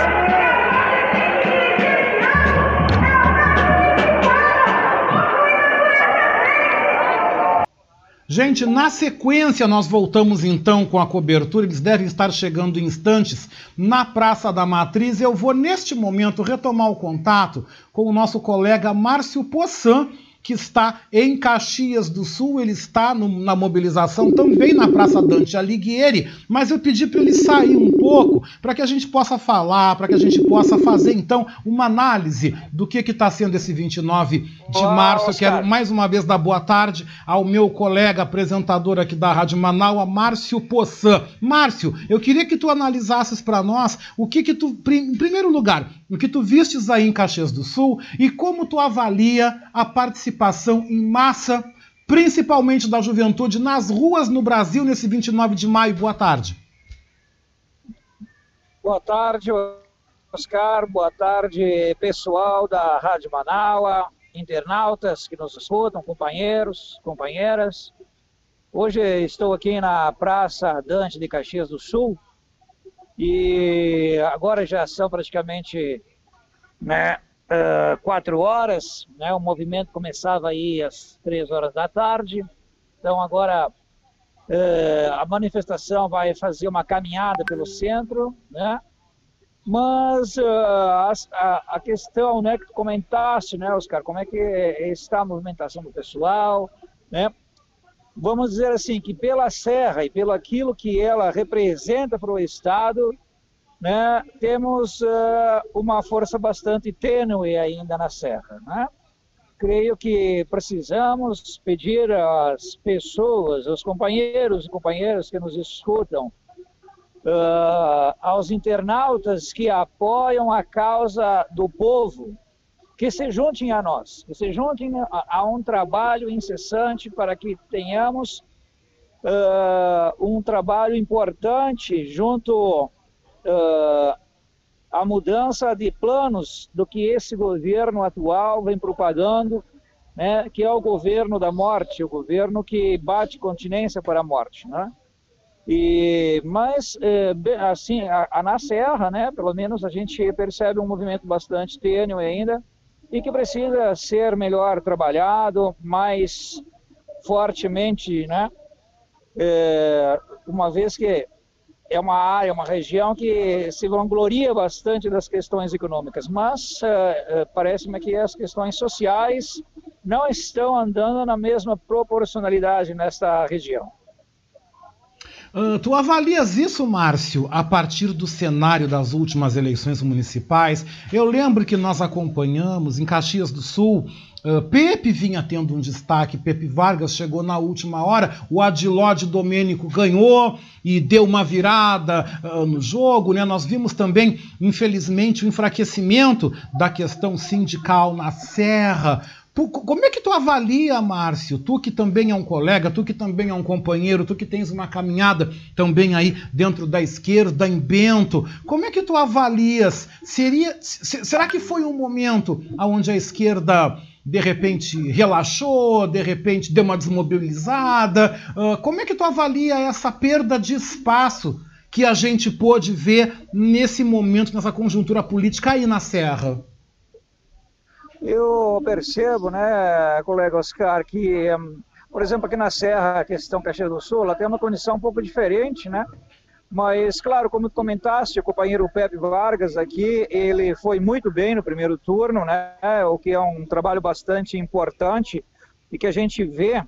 Gente, na sequência nós voltamos então com a cobertura, eles devem estar chegando instantes na Praça da Matriz. Eu vou neste momento retomar o contato com o nosso colega Márcio Poçan, que está em Caxias do Sul, ele está no- na mobilização também na Praça Dante Alighieri, mas eu pedi para ele sair um pouco para que a gente possa falar, para que a gente possa fazer então uma análise do que está sendo esse 29 de Olá, março. Oscar. quero mais uma vez dar boa tarde ao meu colega apresentador aqui da Rádio Manaus, Márcio Poçan. Márcio, eu queria que tu analisasses para nós o que que tu, em primeiro lugar, o que tu vistes aí em Caxias do Sul e como tu avalia a participação em massa, principalmente da juventude, nas ruas no Brasil nesse 29 de maio. Boa tarde. Boa tarde, Oscar. Boa tarde, pessoal da Rádio Manaua, internautas que nos escutam, companheiros, companheiras. Hoje estou aqui na Praça Dante de Caxias do Sul e agora já são praticamente né, ah, quatro horas. Né, o movimento começava aí às três horas da tarde. Então agora eh, a manifestação vai fazer uma caminhada pelo centro, né? Mas as- a, a questão, né, que tu comentaste, né, Oscar, como é que está a movimentação do pessoal, né? Vamos dizer assim que pela Serra e pelo aquilo que ela representa para o Estado, né, temos ah, uma força bastante tênue ainda na Serra, né? creio que precisamos pedir às pessoas, aos companheiros e companheiras que nos escutam, ah, aos internautas que apoiam a causa do povo, que se juntem a nós, que se juntem a, a um trabalho incessante para que tenhamos ah, um trabalho importante junto ah, à mudança de planos do que esse governo atual vem propagando, né, que é o governo da morte, o governo que bate continência para a morte, né? E mas eh, assim, a, a na Serra, né, pelo menos a gente percebe um movimento bastante tênue ainda e que precisa ser melhor trabalhado, mais fortemente, né? Eh, uma vez que é uma área, uma região que se vangloria bastante das questões econômicas, mas eh, parece-me que as questões sociais não estão andando na mesma proporcionalidade nesta região. Uh, tu avalias isso, Márcio, a partir do cenário das últimas eleições municipais? Eu lembro que nós acompanhamos em Caxias do Sul. Uh, Pepe vinha tendo um destaque, Pepe Vargas chegou na última hora, o Adiló de Domênico ganhou e deu uma virada uh, no jogo. Né? Nós vimos também, infelizmente, o enfraquecimento da questão sindical na Serra. Tu, como é que tu avalia, Márcio? Tu que também é um colega, tu que também é um companheiro, tu que tens uma caminhada também aí dentro da esquerda, em Bento, como é que tu avalias? Seria, será que foi um momento onde a esquerda de repente relaxou, de repente deu uma desmobilizada? Uh, como é que tu avalia essa perda de espaço que a gente pôde ver nesse momento, nessa conjuntura política aí na Serra? Eu percebo, né, colega Oscar, que, por exemplo, aqui na Serra, a questão Caxias do Sul, ela tem uma condição um pouco diferente, né? Mas, claro, como comentaste, o companheiro Pepe Vargas aqui, ele foi muito bem no primeiro turno, né? O que é um trabalho bastante importante e que a gente vê,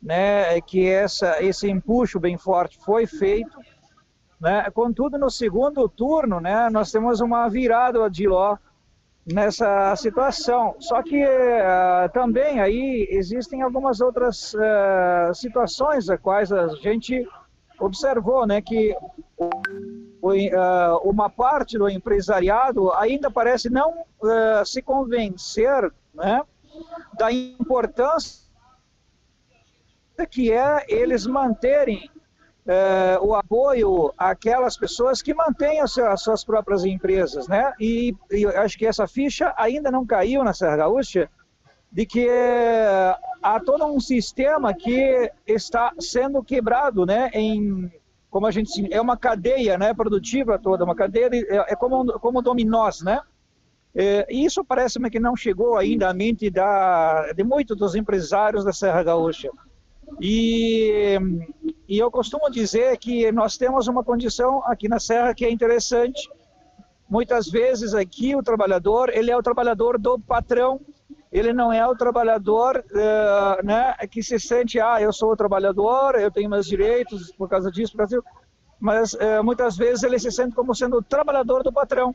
né, é que essa, esse empuxo bem forte foi feito, né? Contudo, no segundo turno, né, nós temos uma virada de Ló nessa situação. Só que uh, também aí existem algumas outras uh, situações a quais a gente observou, né, que uh, uma parte do empresariado ainda parece não se convencer, né, da importância que é eles manterem é, o apoio àquelas pessoas que mantêm as suas próprias empresas, né? E, e acho que essa ficha ainda não caiu na Serra Gaúcha de que há todo um sistema que está sendo quebrado, né? Em como a gente é uma cadeia, né? Produtiva toda, uma cadeia de, é, é como como dominós, né? É, isso parece-me que não chegou ainda à mente da, de muitos dos empresários da Serra Gaúcha. E, e eu costumo dizer que nós temos uma condição aqui na Serra que é interessante. Muitas vezes aqui o trabalhador, ele é o trabalhador do patrão, ele não é o trabalhador uh, né, que se sente, ah, eu sou o trabalhador, eu tenho meus direitos por causa disso, Brasil. Mas uh, muitas vezes ele se sente como sendo o trabalhador do patrão.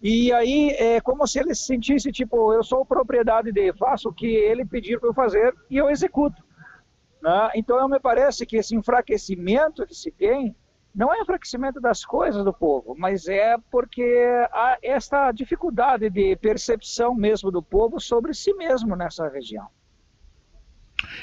E aí é como se ele se sentisse, tipo, eu sou propriedade dele, faço o que ele pedir para eu fazer e eu executo. Né? Então, me parece que esse enfraquecimento que se tem não é enfraquecimento das coisas do povo, mas é porque há esta dificuldade de percepção mesmo do povo sobre si mesmo nessa região.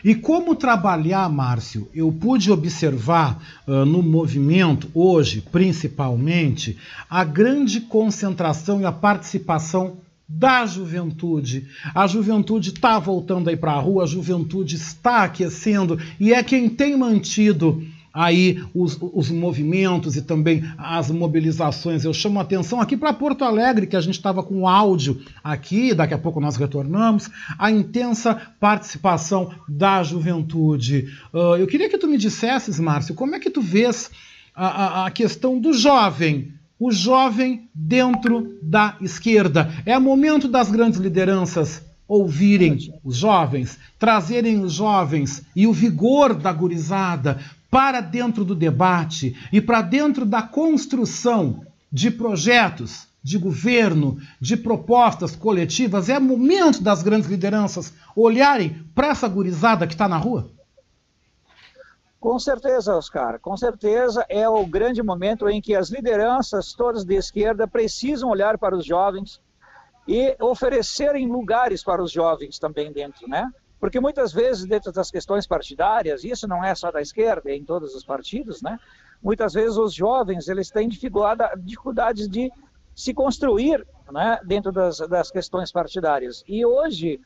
E como trabalhar, Márcio? Eu pude observar uh, no movimento, hoje principalmente, a grande concentração e a participação da juventude. A juventude está voltando aí para a rua, a juventude está aquecendo e é quem tem mantido aí os, os movimentos e também as mobilizações. Eu chamo a atenção aqui para Porto Alegre, que a gente estava com áudio aqui, daqui a pouco nós retornamos, a intensa participação da juventude. Uh, eu queria que tu me dissesses, Márcio, como é que tu vês a, a, a questão do jovem o jovem dentro da esquerda. É momento das grandes lideranças ouvirem os jovens, trazerem os jovens e o vigor da gurizada para dentro do debate e para dentro da construção de projetos de governo, de propostas coletivas. É momento das grandes lideranças olharem para essa gurizada que está na rua? Com certeza, Oscar, com certeza é o grande momento em que as lideranças todas de esquerda precisam olhar para os jovens e oferecerem lugares para os jovens também dentro, né? Porque muitas vezes dentro das questões partidárias, isso não é só da esquerda, é em todos os partidos, né? Muitas vezes os jovens, eles têm dificuldades de se construir né, dentro das, das questões partidárias. E hoje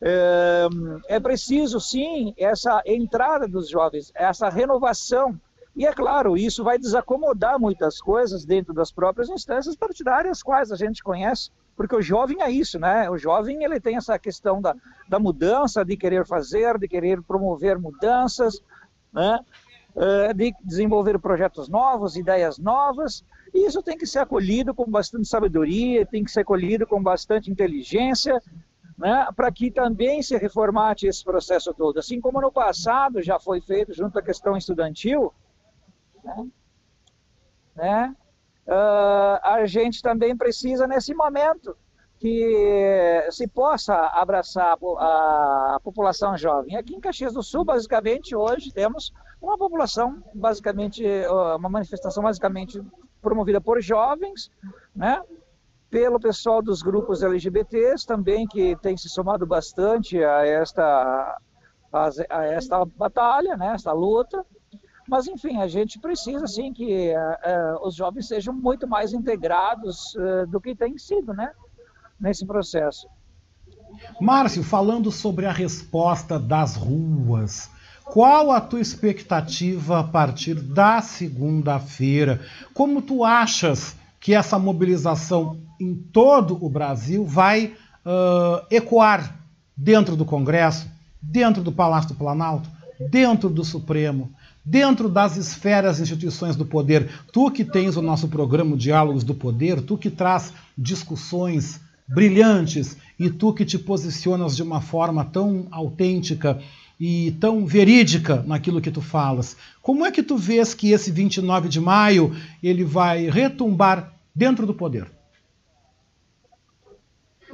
é, é preciso, sim, essa entrada dos jovens, essa renovação. E é claro, isso vai desacomodar muitas coisas dentro das próprias instâncias partidárias, quais a gente conhece, porque o jovem é isso, né? O jovem ele tem essa questão da, da mudança, de querer fazer, de querer promover mudanças, né? É, de desenvolver projetos novos, ideias novas, e isso tem que ser acolhido com bastante sabedoria, tem que ser acolhido com bastante inteligência, né, para que também se reformate esse processo todo. Assim como no passado já foi feito junto à questão estudantil, Né? né? Uh, a gente também precisa, nesse momento, que se possa abraçar a, a, população jovem. Aqui em Caxias do Sul, basicamente, hoje temos uma população, basicamente, uma manifestação basicamente promovida por jovens, né? pelo pessoal dos grupos LGBTs também, que tem se somado bastante a esta, a, esta batalha, né? esta luta. Mas, enfim, a gente precisa, sim, que uh, uh, os jovens sejam muito mais integrados uh, do que tem sido, né? Nesse processo. Márcio, falando sobre a resposta das ruas, qual a tua expectativa a partir da segunda-feira? Como tu achas que essa mobilização em todo o Brasil vai ecoar dentro do Congresso, dentro do Palácio do Planalto, dentro do Supremo? Dentro das esferas e instituições do poder. Tu que tens o nosso programa Diálogos do Poder, tu que traz discussões brilhantes e tu que te posicionas de uma forma tão autêntica e tão verídica naquilo que tu falas. Como é que tu vês que esse 29 de maio ele vai retumbar dentro do poder?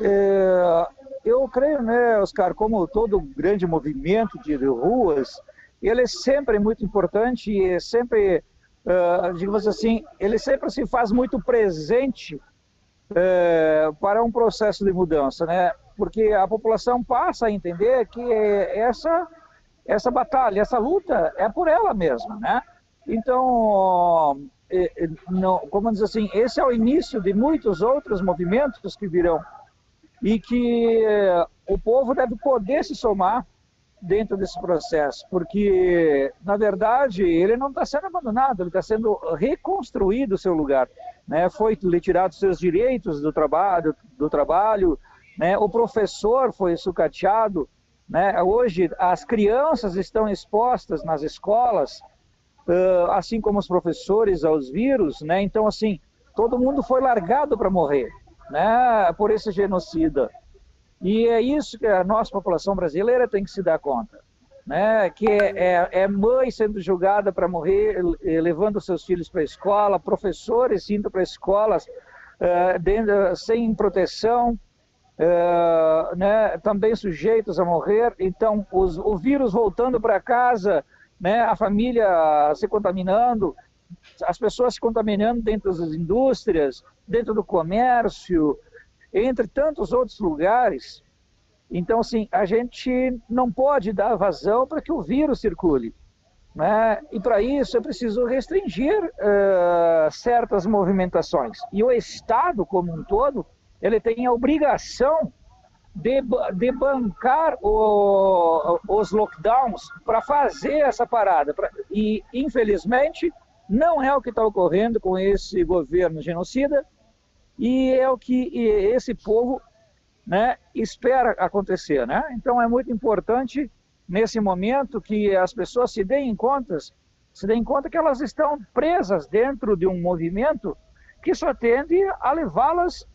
É, eu creio, né, Oscar, como todo grande movimento de ruas, ele é sempre muito importante e é sempre, uh, digamos assim, ele sempre se faz muito presente uh, para um processo de mudança, né? Porque a população passa a entender que essa essa batalha, essa luta é por ela mesma, né? Então, não, como diz assim, esse é o início de muitos outros movimentos que virão e que o povo deve poder se somar dentro desse processo, porque, na verdade, ele não está sendo abandonado, ele está sendo reconstruído o seu lugar. Né? Foi lhe tirado seus direitos do trabalho, do trabalho né? o professor foi sucateado. Né? Hoje, as crianças estão expostas nas escolas, assim como os professores aos vírus. Né? Então, assim, todo mundo foi largado para morrer né? por esse genocida. E é isso que a nossa população brasileira tem que se dar conta. Né? Que é, é, é mãe sendo julgada para morrer, levando seus filhos para a escola, professores indo para escolas uh, dentro, sem proteção, uh, né? também sujeitos a morrer. Então, os, o vírus voltando para casa, né? a família se contaminando, as pessoas se contaminando dentro das indústrias, dentro do comércio, entre tantos outros lugares. Então, assim, a gente não pode dar vazão para que o vírus circule. Né? E para isso é preciso restringir uh, certas movimentações. E o Estado, como um todo, ele tem a obrigação de, de bancar o, os lockdowns para fazer essa parada. Pra, e, infelizmente, não é o que está ocorrendo com esse governo genocida, e é o que esse povo né, espera acontecer. Né? Então é muito importante nesse momento que as pessoas se deem contas, se deem conta que elas estão presas dentro de um movimento que só tende a levá-las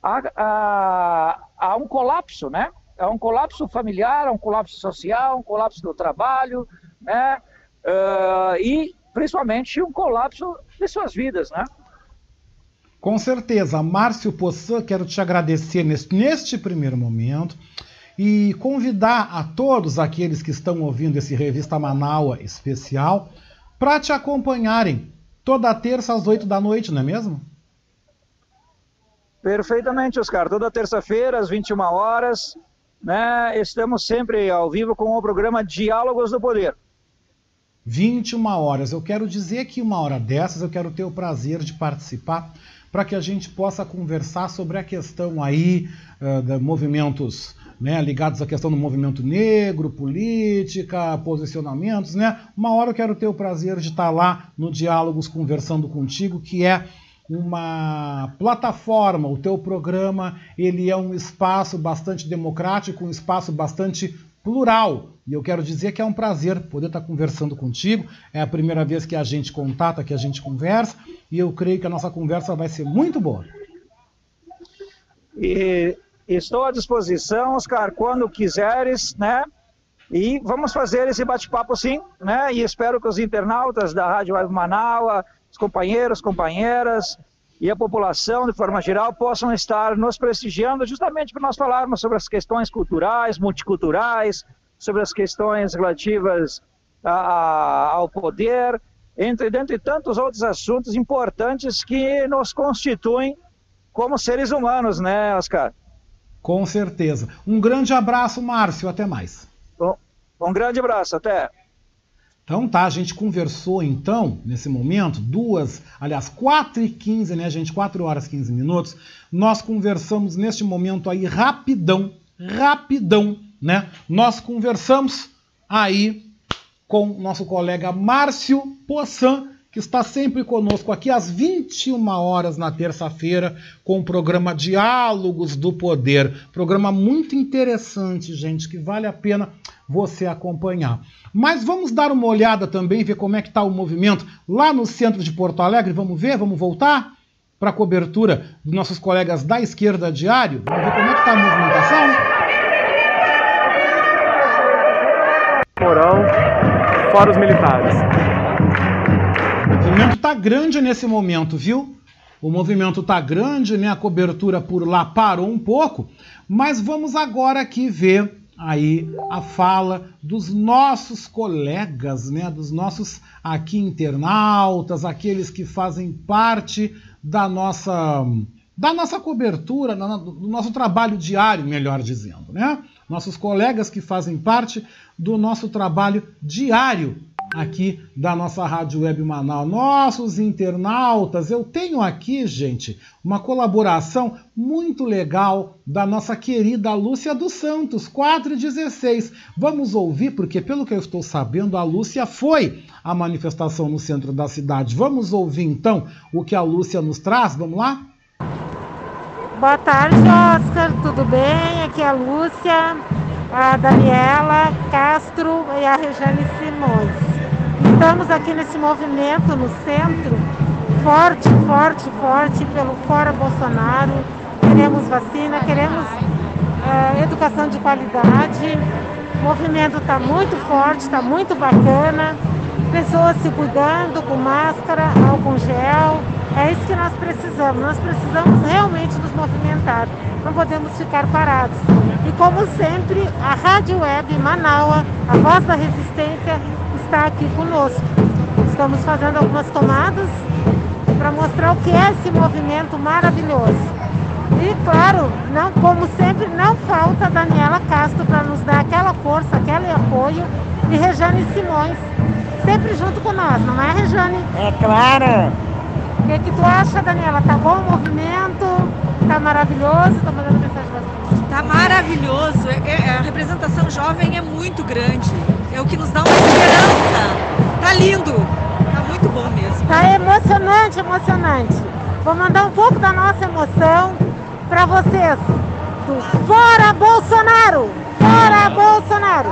a, a, a, um colapso, né? A um colapso familiar, a um colapso social, um colapso do trabalho, né? Uh, e principalmente um colapso de suas vidas, né? Com certeza, Márcio Poçan, quero te agradecer neste, neste primeiro momento e convidar a todos aqueles que estão ouvindo esse Revista Manaua especial para te acompanharem toda terça às oito da noite, não é mesmo? Perfeitamente, Oscar. Toda terça-feira, às 21 horas, né, estamos sempre ao vivo com o programa Diálogos do Poder. 21 horas. Eu quero dizer que uma hora dessas eu quero ter o prazer de participar para que a gente possa conversar sobre a questão aí uh, de movimentos né, ligados à questão do movimento negro, política, posicionamentos, né? Uma hora eu quero ter o prazer de estar lá no Diálogos conversando contigo, que é uma plataforma, o teu programa, ele é um espaço bastante democrático, um espaço bastante plural. E eu quero dizer que é um prazer poder estar conversando contigo. É a primeira vez que a gente contata, que a gente conversa, e eu creio que a nossa conversa vai ser muito boa. E estou à disposição, Oscar, quando quiseres, né? E vamos fazer esse bate-papo sim, né? E espero que os internautas da Rádio Web Manaus, os companheiros, companheiras e a população, de forma geral, possam estar nos prestigiando justamente para nós falarmos sobre as questões culturais, multiculturais, sobre as questões relativas a, a, ao poder, entre dentre tantos outros assuntos importantes que nos constituem como seres humanos, né, Oscar? Com certeza. Um grande abraço, Márcio. Até mais. Um grande abraço, até. Então tá, a gente conversou então, nesse momento, duas, aliás, 4 e 15, né, gente? 4 horas e 15 minutos. Nós conversamos neste momento aí rapidão, rapidão, né? Nós conversamos aí com nosso colega Márcio Poçan, que está sempre conosco aqui às 21 horas na terça-feira com o programa Diálogos do Poder. Programa muito interessante, gente, que vale a pena você acompanhar. Mas vamos dar uma olhada também, ver como é que está o movimento lá no centro de Porto Alegre. Vamos ver, vamos voltar para a cobertura dos nossos colegas da esquerda diário. Vamos ver como é que está a movimentação. Porão, fora os militares. Movimento está grande nesse momento, viu? O movimento está grande, né? A cobertura por lá parou um pouco, mas vamos agora aqui ver aí a fala dos nossos colegas, né, dos nossos aqui internautas, aqueles que fazem parte da nossa da nossa cobertura, do nosso trabalho diário, melhor dizendo, né? Nossos colegas que fazem parte do nosso trabalho diário aqui da nossa Rádio Web Manaus. Nossos internautas, eu tenho aqui, gente, uma colaboração muito legal da nossa querida Lúcia dos Santos, 416. Vamos ouvir, porque pelo que eu estou sabendo, a Lúcia foi à manifestação no centro da cidade. Vamos ouvir então o que a Lúcia nos traz? Vamos lá? Boa tarde, Oscar. Tudo bem? Aqui é a Lúcia, a Daniela Castro e a Regiane Simões. Estamos aqui nesse movimento no centro, forte, forte, forte pelo Fora Bolsonaro. Queremos vacina, queremos uh, educação de qualidade. O movimento está muito forte, está muito bacana. Pessoas se cuidando com máscara, álcool gel. É isso que nós precisamos. Nós precisamos realmente nos movimentar. Não podemos ficar parados. E como sempre, a Rádio Web Manaua, a voz da resistência, está aqui conosco. Estamos fazendo algumas tomadas para mostrar o que é esse movimento maravilhoso. E claro, não, como sempre, não falta a Daniela Castro para nos dar aquela força, aquele apoio e Rejane Simões, sempre junto com nós, não é Rejane? É claro! O que, que tu acha, Daniela? Tá bom o movimento? Tá maravilhoso? Tá mandando mensagem. Tá maravilhoso. É, é, a representação jovem é muito grande. É o que nos dá uma esperança. Tá lindo. Tá muito bom mesmo. Tá emocionante, emocionante. Vou mandar um pouco da nossa emoção para vocês. Do Fora Bolsonaro! Fora Bolsonaro!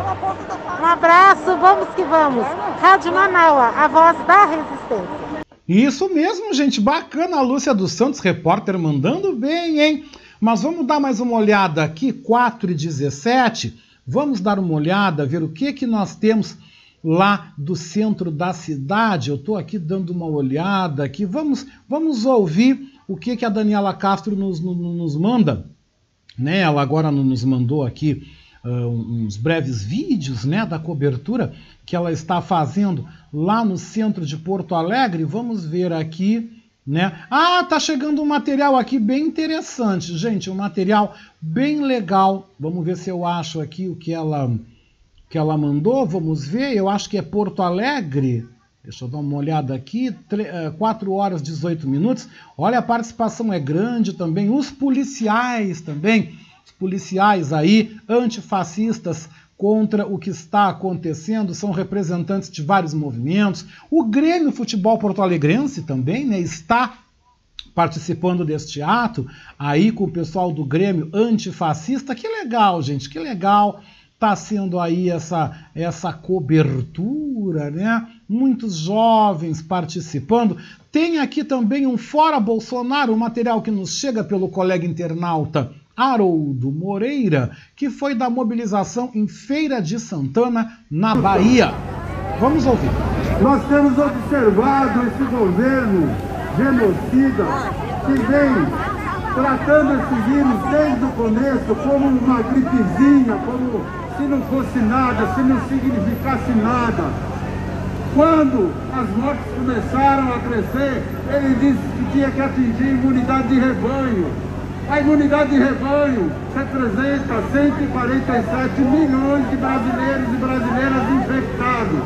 Um abraço, vamos que vamos. Rádio Manaua, a voz da resistência. Isso mesmo, gente. Bacana a Lúcia dos Santos, repórter, mandando bem, hein? Mas vamos dar mais uma olhada aqui, 4 e 17. Vamos dar uma olhada, ver o que, que nós temos lá do centro da cidade. Eu estou aqui dando uma olhada aqui. Vamos, vamos ouvir o que, que a Daniela Castro nos, nos manda. Né? Ela agora nos mandou aqui uh, uns breves vídeos né, da cobertura que ela está fazendo lá no centro de Porto Alegre. Vamos ver aqui né? Ah, tá chegando um material aqui bem interessante, gente, um material bem legal. Vamos ver se eu acho aqui o que ela que ela mandou. Vamos ver. Eu acho que é Porto Alegre. Deixa eu dar uma olhada aqui. 4 eh, horas e 18 minutos. Olha, a participação é grande também. Os policiais também. Os policiais aí, antifascistas, contra o que está acontecendo, são representantes de vários movimentos. O Grêmio Futebol Porto Alegrense também né, está participando deste ato, aí com o pessoal do Grêmio antifascista. Que legal, gente, que legal tá sendo aí essa essa cobertura, né? muitos jovens participando. Tem aqui também um Fora Bolsonaro, um material que nos chega pelo colega internauta Haroldo Moreira, que foi da mobilização em Feira de Santana, na Bahia. Vamos ouvir. Nós temos observado esse governo genocida que vem tratando esse vírus desde o começo como uma gripezinha, como se não fosse nada, se não significasse nada. Quando as mortes começaram a crescer, ele disse que tinha que atingir imunidade de rebanho. A imunidade de rebanho representa 147 milhões de brasileiros e brasileiras infectados.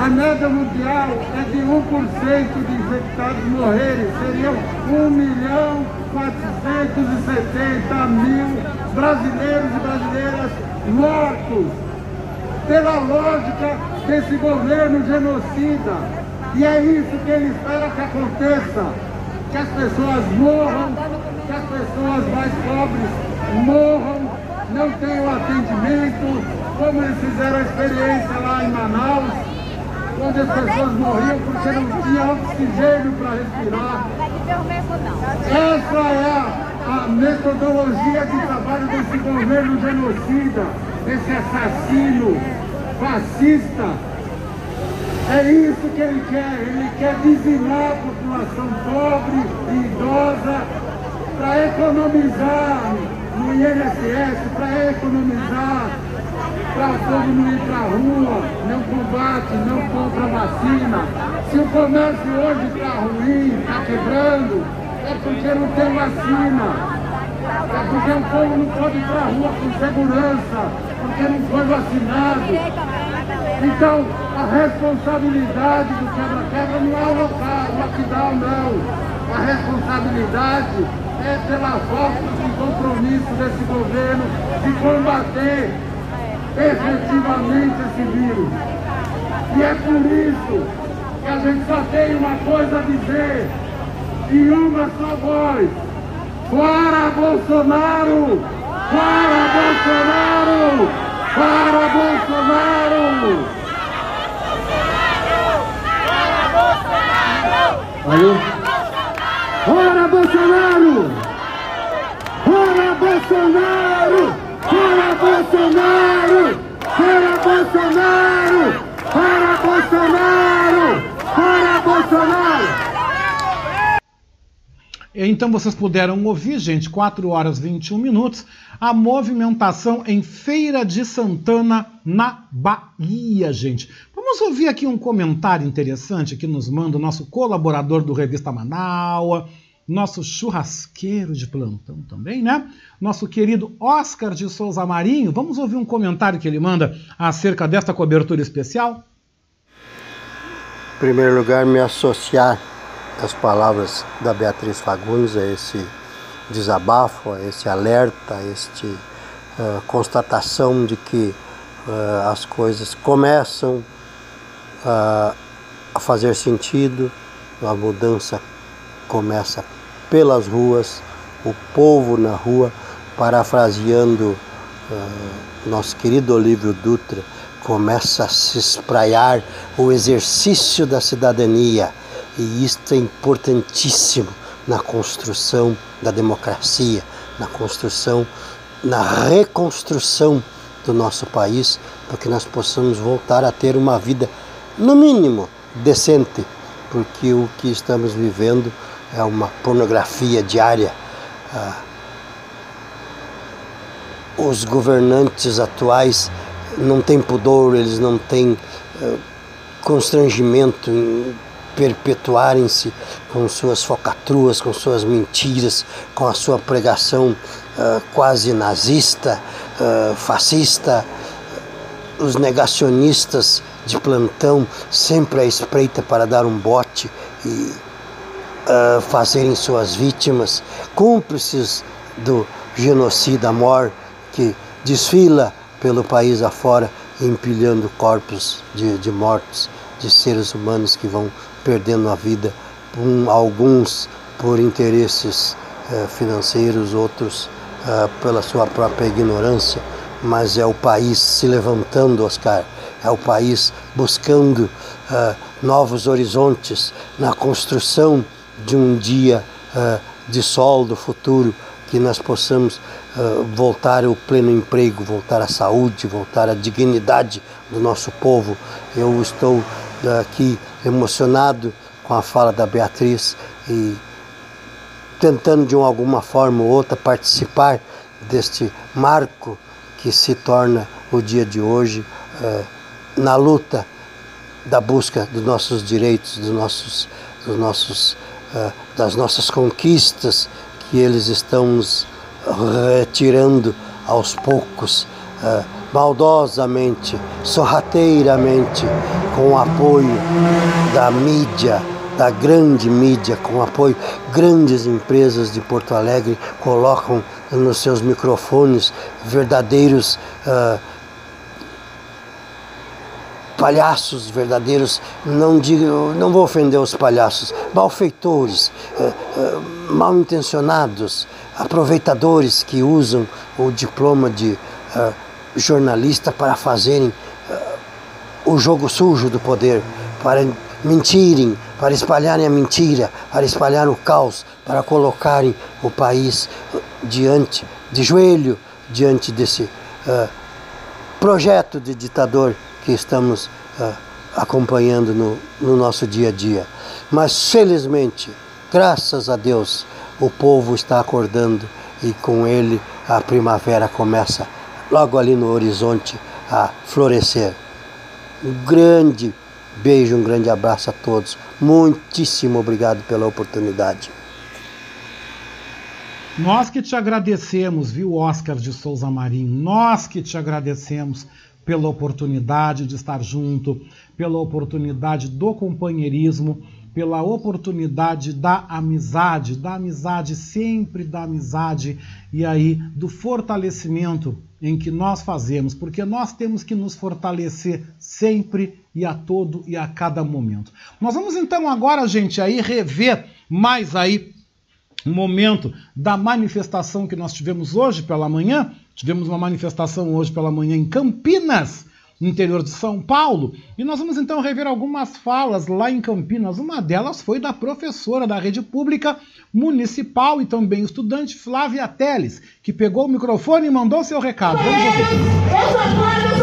A média mundial é de 1% de infectados morrerem. Seriam 1 milhão 470 mil brasileiros e brasileiras mortos. Pela lógica desse governo genocida. E é isso que ele espera que aconteça. Que as pessoas morram, que as pessoas mais pobres morram, não tenham atendimento, como eles fizeram a experiência lá em Manaus, onde as pessoas morriam porque não tinha oxigênio para respirar. Essa é a, a metodologia de trabalho desse governo genocida, desse assassino fascista. É isso que ele quer, ele quer dizimar a população pobre e idosa para economizar no INSS, para economizar para o povo não ir para a rua, não combate, não compra vacina. Se o comércio hoje está ruim, está quebrando, é porque não tem vacina. Porque o povo não pode ir para a rua com segurança, porque não foi vacinado. Então, a responsabilidade do quebra-quebra não é o local, o lockdown não. A responsabilidade é pela falta de compromisso desse governo de combater efetivamente esse vírus. E é por isso que a gente só tem uma coisa a dizer, e uma só voz. Fora Bolsonaro! Fora Bolsonaro! Fora Bolsonaro! Alô? Fora Bolsonaro! Fora Bolsonaro! Fora Bolsonaro! Fora Bolsonaro! Fora Bolsonaro! Fora Bolsonaro! Então vocês puderam ouvir, gente, 4 horas e 21 minutos, a movimentação em Feira de Santana, na Bahia, gente. Vamos ouvir aqui um comentário interessante que nos manda o nosso colaborador do Revista Manaua, nosso churrasqueiro de plantão também, né? Nosso querido Oscar de Souza Marinho. Vamos ouvir um comentário que ele manda acerca desta cobertura especial? Em primeiro lugar, me associar às palavras da Beatriz Fagundes, a esse desabafo, a esse alerta, a esta uh, constatação de que uh, as coisas começam uh, a fazer sentido, a mudança começa pelas ruas, o povo na rua, parafraseando nosso querido Olívio Dutra, começa a se espraiar o exercício da cidadania. E isto é importantíssimo na construção da democracia, na construção, na reconstrução do nosso país, para que nós possamos voltar a ter uma vida, no mínimo, decente, porque o que estamos vivendo é uma pornografia diária. Ah, os governantes atuais não têm pudor, eles não têm ah, constrangimento em perpetuarem-se com suas focatruas, com suas mentiras, com a sua pregação ah, quase nazista, ah, fascista. Os negacionistas de plantão sempre à espreita para dar um bote e uh, fazerem suas vítimas, cúmplices do genocida mor que desfila pelo país afora, empilhando corpos de, de mortos, de seres humanos que vão perdendo a vida, um, alguns por interesses uh, financeiros, outros uh, pela sua própria ignorância, mas é o país se levantando, Oscar, é o país buscando uh, novos horizontes na construção de um dia uh, de sol do futuro, que nós possamos uh, voltar ao pleno emprego, voltar à saúde, voltar à dignidade do nosso povo. Eu estou aqui emocionado com a fala da Beatriz e tentando de alguma forma ou outra participar deste marco que se torna o dia de hoje uh, na luta da busca dos nossos direitos, dos nossos, dos nossos, uh, das nossas conquistas que eles estão nos retirando aos poucos, uh, maldosamente, sorrateiramente, com o apoio da mídia, da grande mídia, com o apoio grandes empresas de Porto Alegre colocam nos seus microfones verdadeiros uh, palhaços verdadeiros, não digo, não vou ofender os palhaços, malfeitores, eh, eh, mal intencionados, aproveitadores que usam o diploma de jornalista para fazerem o jogo sujo do poder, para mentirem, para espalharem a mentira, para espalhar o caos, para colocarem o país diante, de joelho, diante desse uh, projeto de ditador que estamos uh, acompanhando no, no nosso dia a dia. Mas felizmente, graças a Deus, o povo está acordando e com ele a primavera começa logo ali no horizonte a florescer. Um grande beijo, um grande abraço a todos. Muitíssimo obrigado pela oportunidade. Nós que te agradecemos, viu, Oscar de Souza Marinho? Nós que te agradecemos pela oportunidade de estar junto, pela oportunidade do companheirismo, pela oportunidade da amizade, da amizade, sempre da amizade e aí do fortalecimento em que nós fazemos, porque nós temos que nos fortalecer sempre e a todo e a cada momento. Nós vamos então agora, gente, aí rever mais aí um momento da manifestação que nós tivemos hoje pela manhã. Tivemos uma manifestação hoje pela manhã em Campinas, interior de São Paulo, e nós vamos então rever algumas falas lá em Campinas. Uma delas foi da professora da rede pública municipal e também estudante Flávia Teles, que pegou o microfone e mandou seu recado. Vamos ouvir.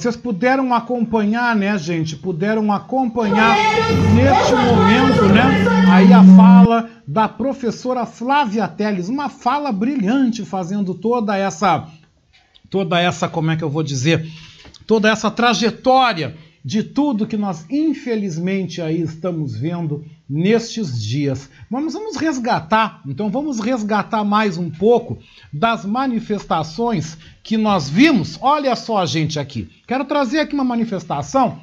Vocês puderam acompanhar, né, gente? Puderam acompanhar neste momento, né? Aí a fala da professora Flávia Teles, uma fala brilhante, fazendo toda essa, toda essa, como é que eu vou dizer, toda essa trajetória de tudo que nós infelizmente aí estamos vendo nestes dias. Vamos, vamos resgatar, então vamos resgatar mais um pouco das manifestações que nós vimos. Olha só, gente, aqui. Quero trazer aqui uma manifestação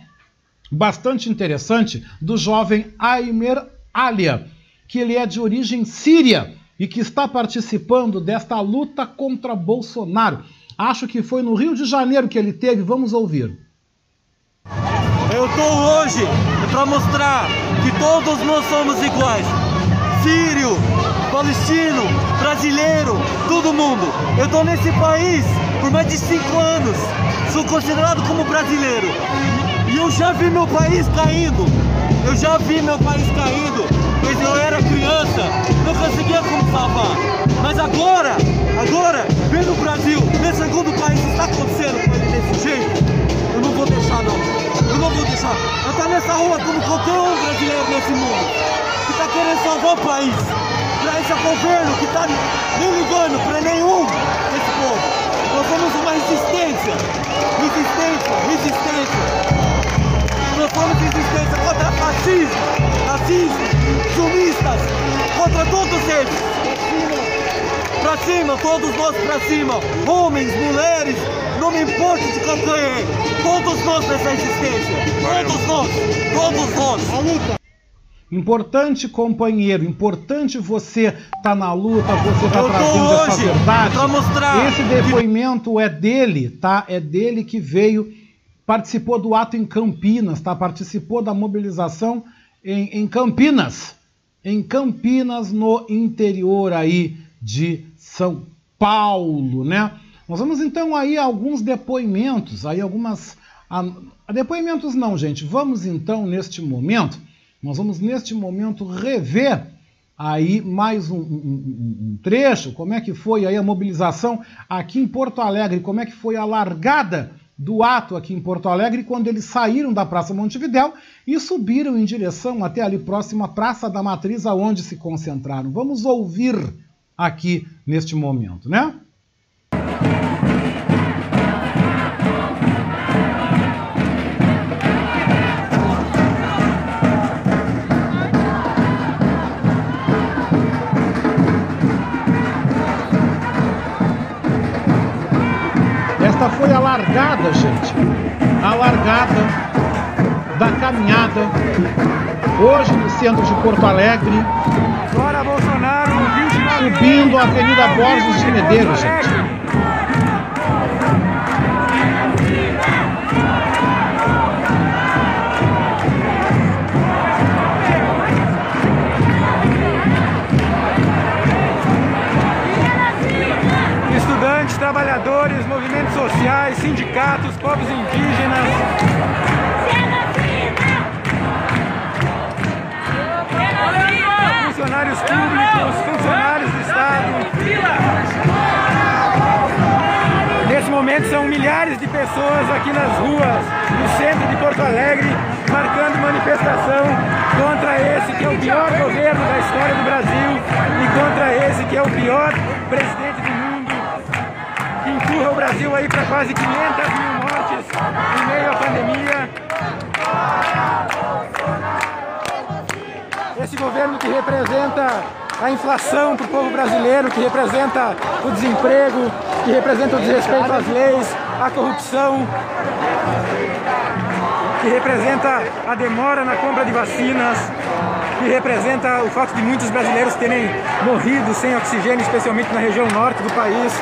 bastante interessante do jovem Aimer Alia, que ele é de origem síria e que está participando desta luta contra Bolsonaro. Acho que foi no Rio de Janeiro que ele teve. Vamos ouvir. Eu tô hoje para mostrar que todos nós somos iguais. Sírio, palestino, brasileiro, todo mundo. Eu tô nesse país por mais de cinco anos. Sou considerado como brasileiro. E eu já vi meu país caindo. Eu já vi meu país caindo. Quando eu era criança, não conseguia como salvar. Mas agora, agora, vendo o Brasil, nesse segundo país está acontecendo com ele desse jeito, eu não vou deixar não. Não vou deixar. Estou nessa rua como qualquer um brasileiro nesse mundo que está querendo salvar o país. Para esse governo que está nem ligando para nenhum desse povo. Nós somos uma resistência. Resistência, resistência. Nós somos resistência contra fascismo, racismo, sionistas, contra todos eles. Pra cima, todos nós pra cima. Homens, mulheres, não me importa de quem é. Todos nós nessa existência. Todos nós, todos nós. A luta. Importante, companheiro, importante você tá na luta, você tá trazendo essa hoje verdade. pra mostrar Esse depoimento é dele, tá? É dele que veio, participou do ato em Campinas, tá? Participou da mobilização em, em Campinas, em Campinas, no interior aí de São Paulo, né? Nós vamos então aí a alguns depoimentos, aí algumas a, a depoimentos não, gente. Vamos então neste momento, nós vamos neste momento rever aí mais um, um- um- trecho, como é que foi aí a mobilização aqui em Porto Alegre, como é que foi a largada do ato aqui em Porto Alegre quando eles saíram da Praça Montevidéu e subiram em direção até ali próxima à Praça da Matriz, aonde se concentraram. Vamos ouvir aqui neste momento, né? Esta foi a largada, gente. A largada da caminhada hoje no centro de Porto Alegre. Fora Bolsonaro, 29 Subindo a Avenida Borges de Medeiros, gente. Pessoas aqui nas ruas do centro de Porto Alegre, marcando manifestação contra esse que é o pior governo da história do Brasil e contra esse que é o pior presidente do mundo, que empurra o Brasil aí para quase 500 mil mortes em meio à pandemia. Esse governo que representa a inflação para o povo brasileiro, que representa o desemprego, que representa o desrespeito às leis, a corrupção, que representa a demora na compra de vacinas, que representa o fato de muitos brasileiros terem morrido sem oxigênio, especialmente na região norte do país.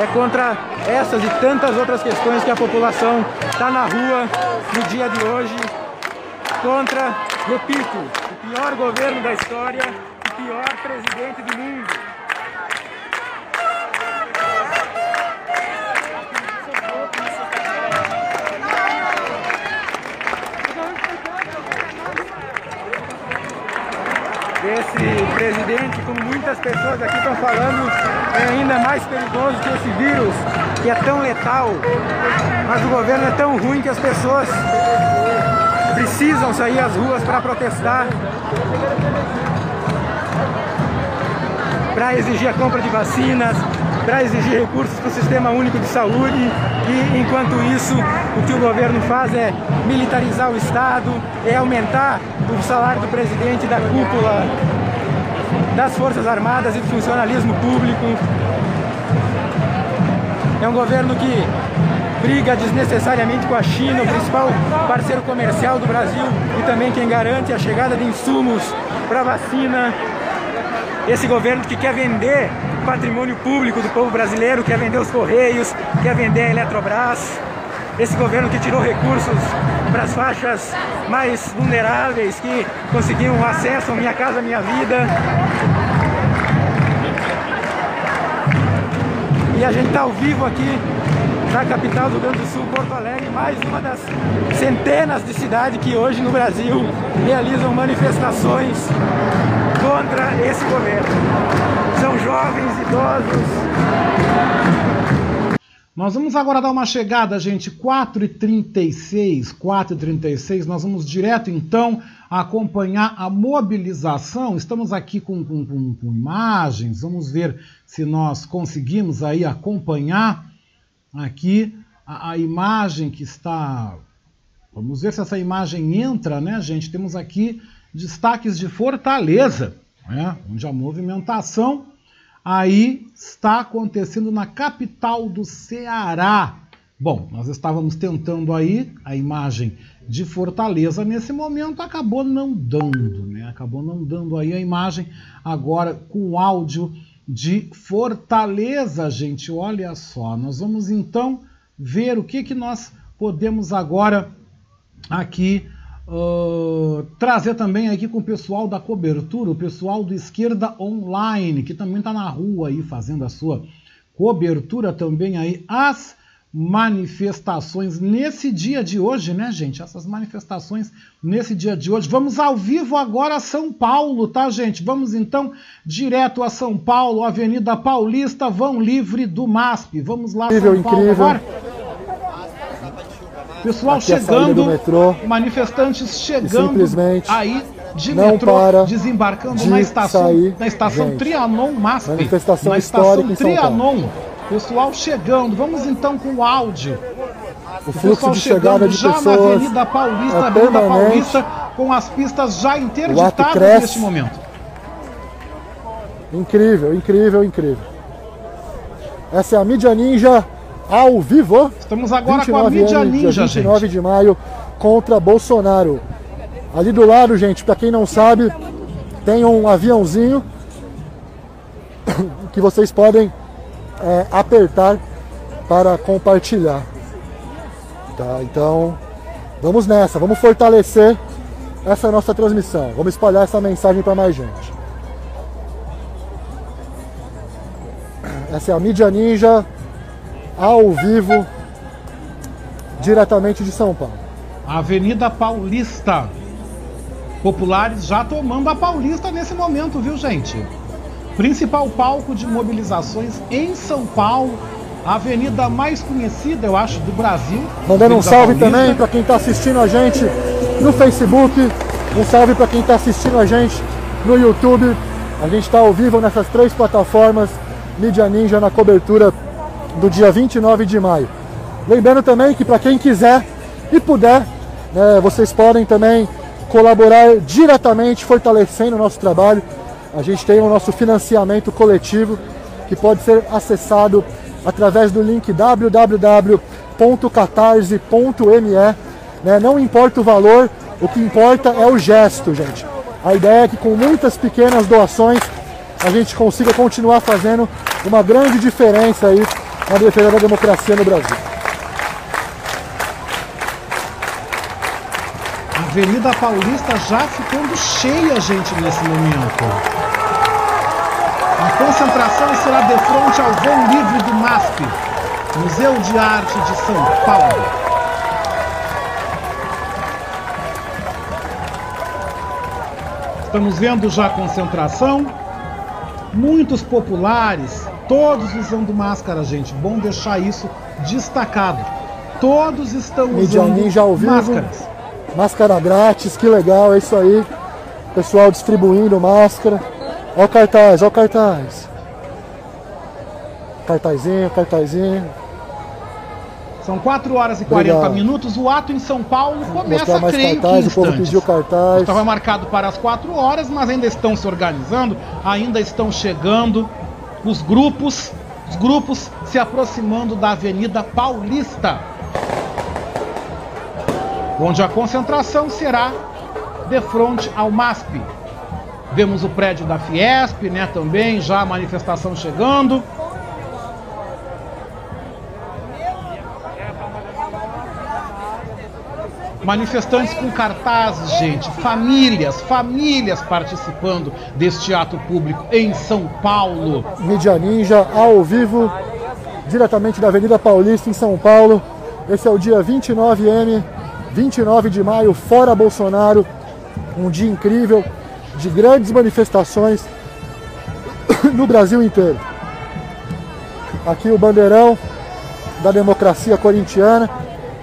É contra essas e tantas outras questões que a população está na rua no dia de hoje. Contra, repito, o pior governo da história, o pior presidente do mundo. Esse presidente, como muitas pessoas aqui estão falando, é ainda mais perigoso que esse vírus, que é tão letal. Mas o governo é tão ruim que as pessoas precisam sair às ruas para protestar, para exigir a compra de vacinas, para exigir recursos para o Sistema Único de Saúde e, enquanto isso, o que o governo faz é militarizar o Estado, é aumentar o salário do presidente da cúpula das Forças Armadas e do funcionalismo público. É um governo que briga desnecessariamente com a China, o principal parceiro comercial do Brasil e também quem garante a chegada de insumos para vacina. Esse governo que quer vender patrimônio público do povo brasileiro, quer vender os Correios, quer vender a Eletrobras. Esse governo que tirou recursos para as faixas mais vulneráveis, que conseguiam acesso ao Minha Casa Minha Vida. E a gente está ao vivo aqui na capital do Rio Grande do Sul, Porto Alegre, mais uma das centenas de cidades que hoje no Brasil realizam manifestações contra esse governo. São jovens, idosos. Nós vamos agora dar uma chegada, gente, 4h36, 4h36, nós vamos direto então acompanhar a mobilização. Estamos aqui com, com, com, com imagens, vamos ver se nós conseguimos aí acompanhar aqui a, a, imagem que está. Vamos ver se essa imagem entra, né, gente? Temos aqui destaques de Fortaleza, né, onde a movimentação aí está acontecendo na capital do Ceará. Bom, nós estávamos tentando aí a imagem de Fortaleza nesse momento, acabou não dando, né? Acabou não dando aí a imagem agora com áudio de Fortaleza, gente. Olha só, nós vamos então ver o que que nós podemos agora aqui uh, trazer também aqui com o pessoal da cobertura, o pessoal do Esquerda Online, que também está na rua aí fazendo a sua cobertura também aí as manifestações nesse dia de hoje, né, gente? Essas manifestações nesse dia de hoje. Vamos ao vivo agora a São Paulo, tá, gente? Vamos então direto a São Paulo, Avenida Paulista, vão livre do MASP. Vamos lá, incrível, São Paulo incrível. agora. Pessoal Aqui saída chegando, do metrô. manifestantes chegando simplesmente aí de não metrô, para desembarcando de na estação, sair na estação gente. Trianon MASP. Manifestação na estação. Trianon. Pessoal chegando, vamos então com o áudio. O fluxo pessoal de chegada chegando de já na Avenida Paulista, é Avenida. Paulista, com as pistas já interditadas neste momento. Incrível, incrível, incrível. Essa é a mídia ninja ao vivo. Estamos agora com a 29 mídia anos, ninja, dia 29 gente. de maio contra Bolsonaro. Ali do lado, gente, para quem não sabe, tem um aviãozinho que vocês podem é, apertar para compartilhar. Tá? Então, vamos nessa, vamos fortalecer essa nossa transmissão. Vamos espalhar essa mensagem para mais gente. Essa é a mídia ninja ao vivo, diretamente de São Paulo. Avenida Paulista. Populares já tomando a Paulista nesse momento, viu, gente? Principal palco de mobilizações em São Paulo. A avenida mais conhecida, eu acho, do Brasil. Mandando um salve Paulista. também para quem está assistindo a gente no Facebook, um salve para quem está assistindo a gente no YouTube. A gente está ao vivo nessas três plataformas, Mídia Ninja na cobertura do dia 29 de maio. Lembrando também que para quem quiser e puder, né, vocês podem também colaborar diretamente, fortalecendo o nosso trabalho. A gente tem o nosso financiamento coletivo que pode ser acessado através do link www.catarse.me. né? Não importa o valor, o que importa é o gesto, gente. A ideia é que com muitas pequenas doações a gente consiga continuar fazendo uma grande diferença aí na defesa da democracia no Brasil. Avenida Paulista já ficando cheia, gente, nesse momento. A concentração será de frente ao vão livre do MASP, Museu de Arte de São Paulo. Estamos vendo já a concentração. Muitos populares, todos usando máscara, gente. Bom deixar isso destacado. Todos estão Mídia usando Ninja ao vivo. máscaras. Máscara grátis, que legal, é isso aí. Pessoal distribuindo máscara. Ó o cartaz, ó o cartaz. Cartazinho, cartazinho. São 4 horas e 40 Obrigado. minutos. O ato em São Paulo começa, mais creio que cartaz, em o povo instantes. pediu cartaz. Estava marcado para as 4 horas, mas ainda estão se organizando, ainda estão chegando os grupos, os grupos se aproximando da Avenida Paulista, onde a concentração será de frente ao MASP. Vemos o prédio da Fiesp, né, também, já a manifestação chegando. Manifestantes com cartazes, gente, famílias, famílias participando deste ato público em São Paulo. Mídia Ninja ao vivo, diretamente da Avenida Paulista, em São Paulo. Esse é o dia 29M, 29 de maio, fora Bolsonaro. Um dia incrível, de grandes manifestações no Brasil inteiro. Aqui o bandeirão da democracia corintiana,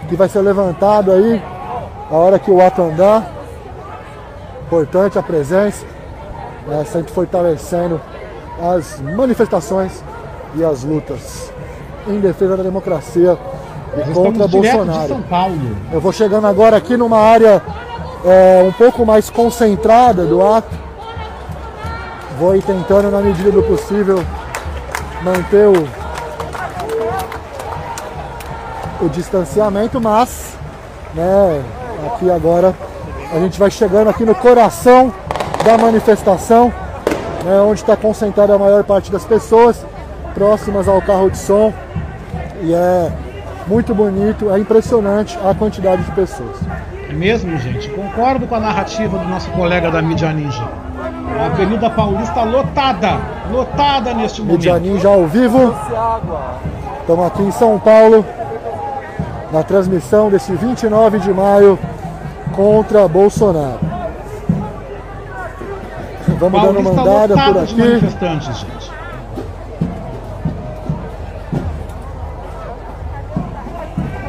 que vai ser levantado aí a hora que o ato andar. Importante a presença, né, sempre fortalecendo as manifestações e as lutas em defesa da democracia e contra Bolsonaro. São Paulo. Eu vou chegando agora aqui numa área é, um pouco mais concentrada do ato. Vou tentando, na medida do possível, manter o, o distanciamento, mas né, aqui agora a gente vai chegando aqui no coração da manifestação, né, onde está concentrada a maior parte das pessoas, próximas ao carro de som. E é muito bonito, é impressionante a quantidade de pessoas. É mesmo, gente? Concordo com a narrativa do nosso colega da Mídia Ninja. A Avenida Paulista lotada, lotada neste Mídia momento. Ninja ao vivo. Estamos aqui em São Paulo, na transmissão desse 29 de maio contra Bolsonaro. Vamos dando uma andada por aqui. manifestantes, gente.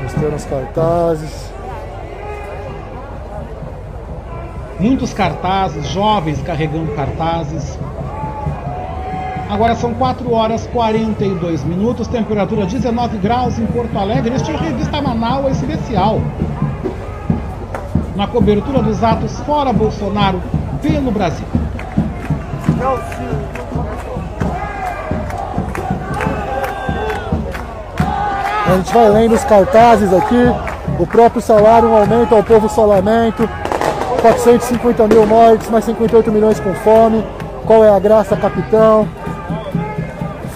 Mostrando os cartazes. Muitos cartazes, jovens carregando cartazes. Agora são 4 horas 42 minutos, temperatura 19 graus em Porto Alegre. Este é a revista Manaus especial. Na cobertura dos atos fora Bolsonaro pelo Brasil. A gente vai lendo os cartazes aqui. O próprio salário, um aumento ao povo solamento. 450 mil mortes, mais 58 milhões com fome. Qual é a graça, capitão?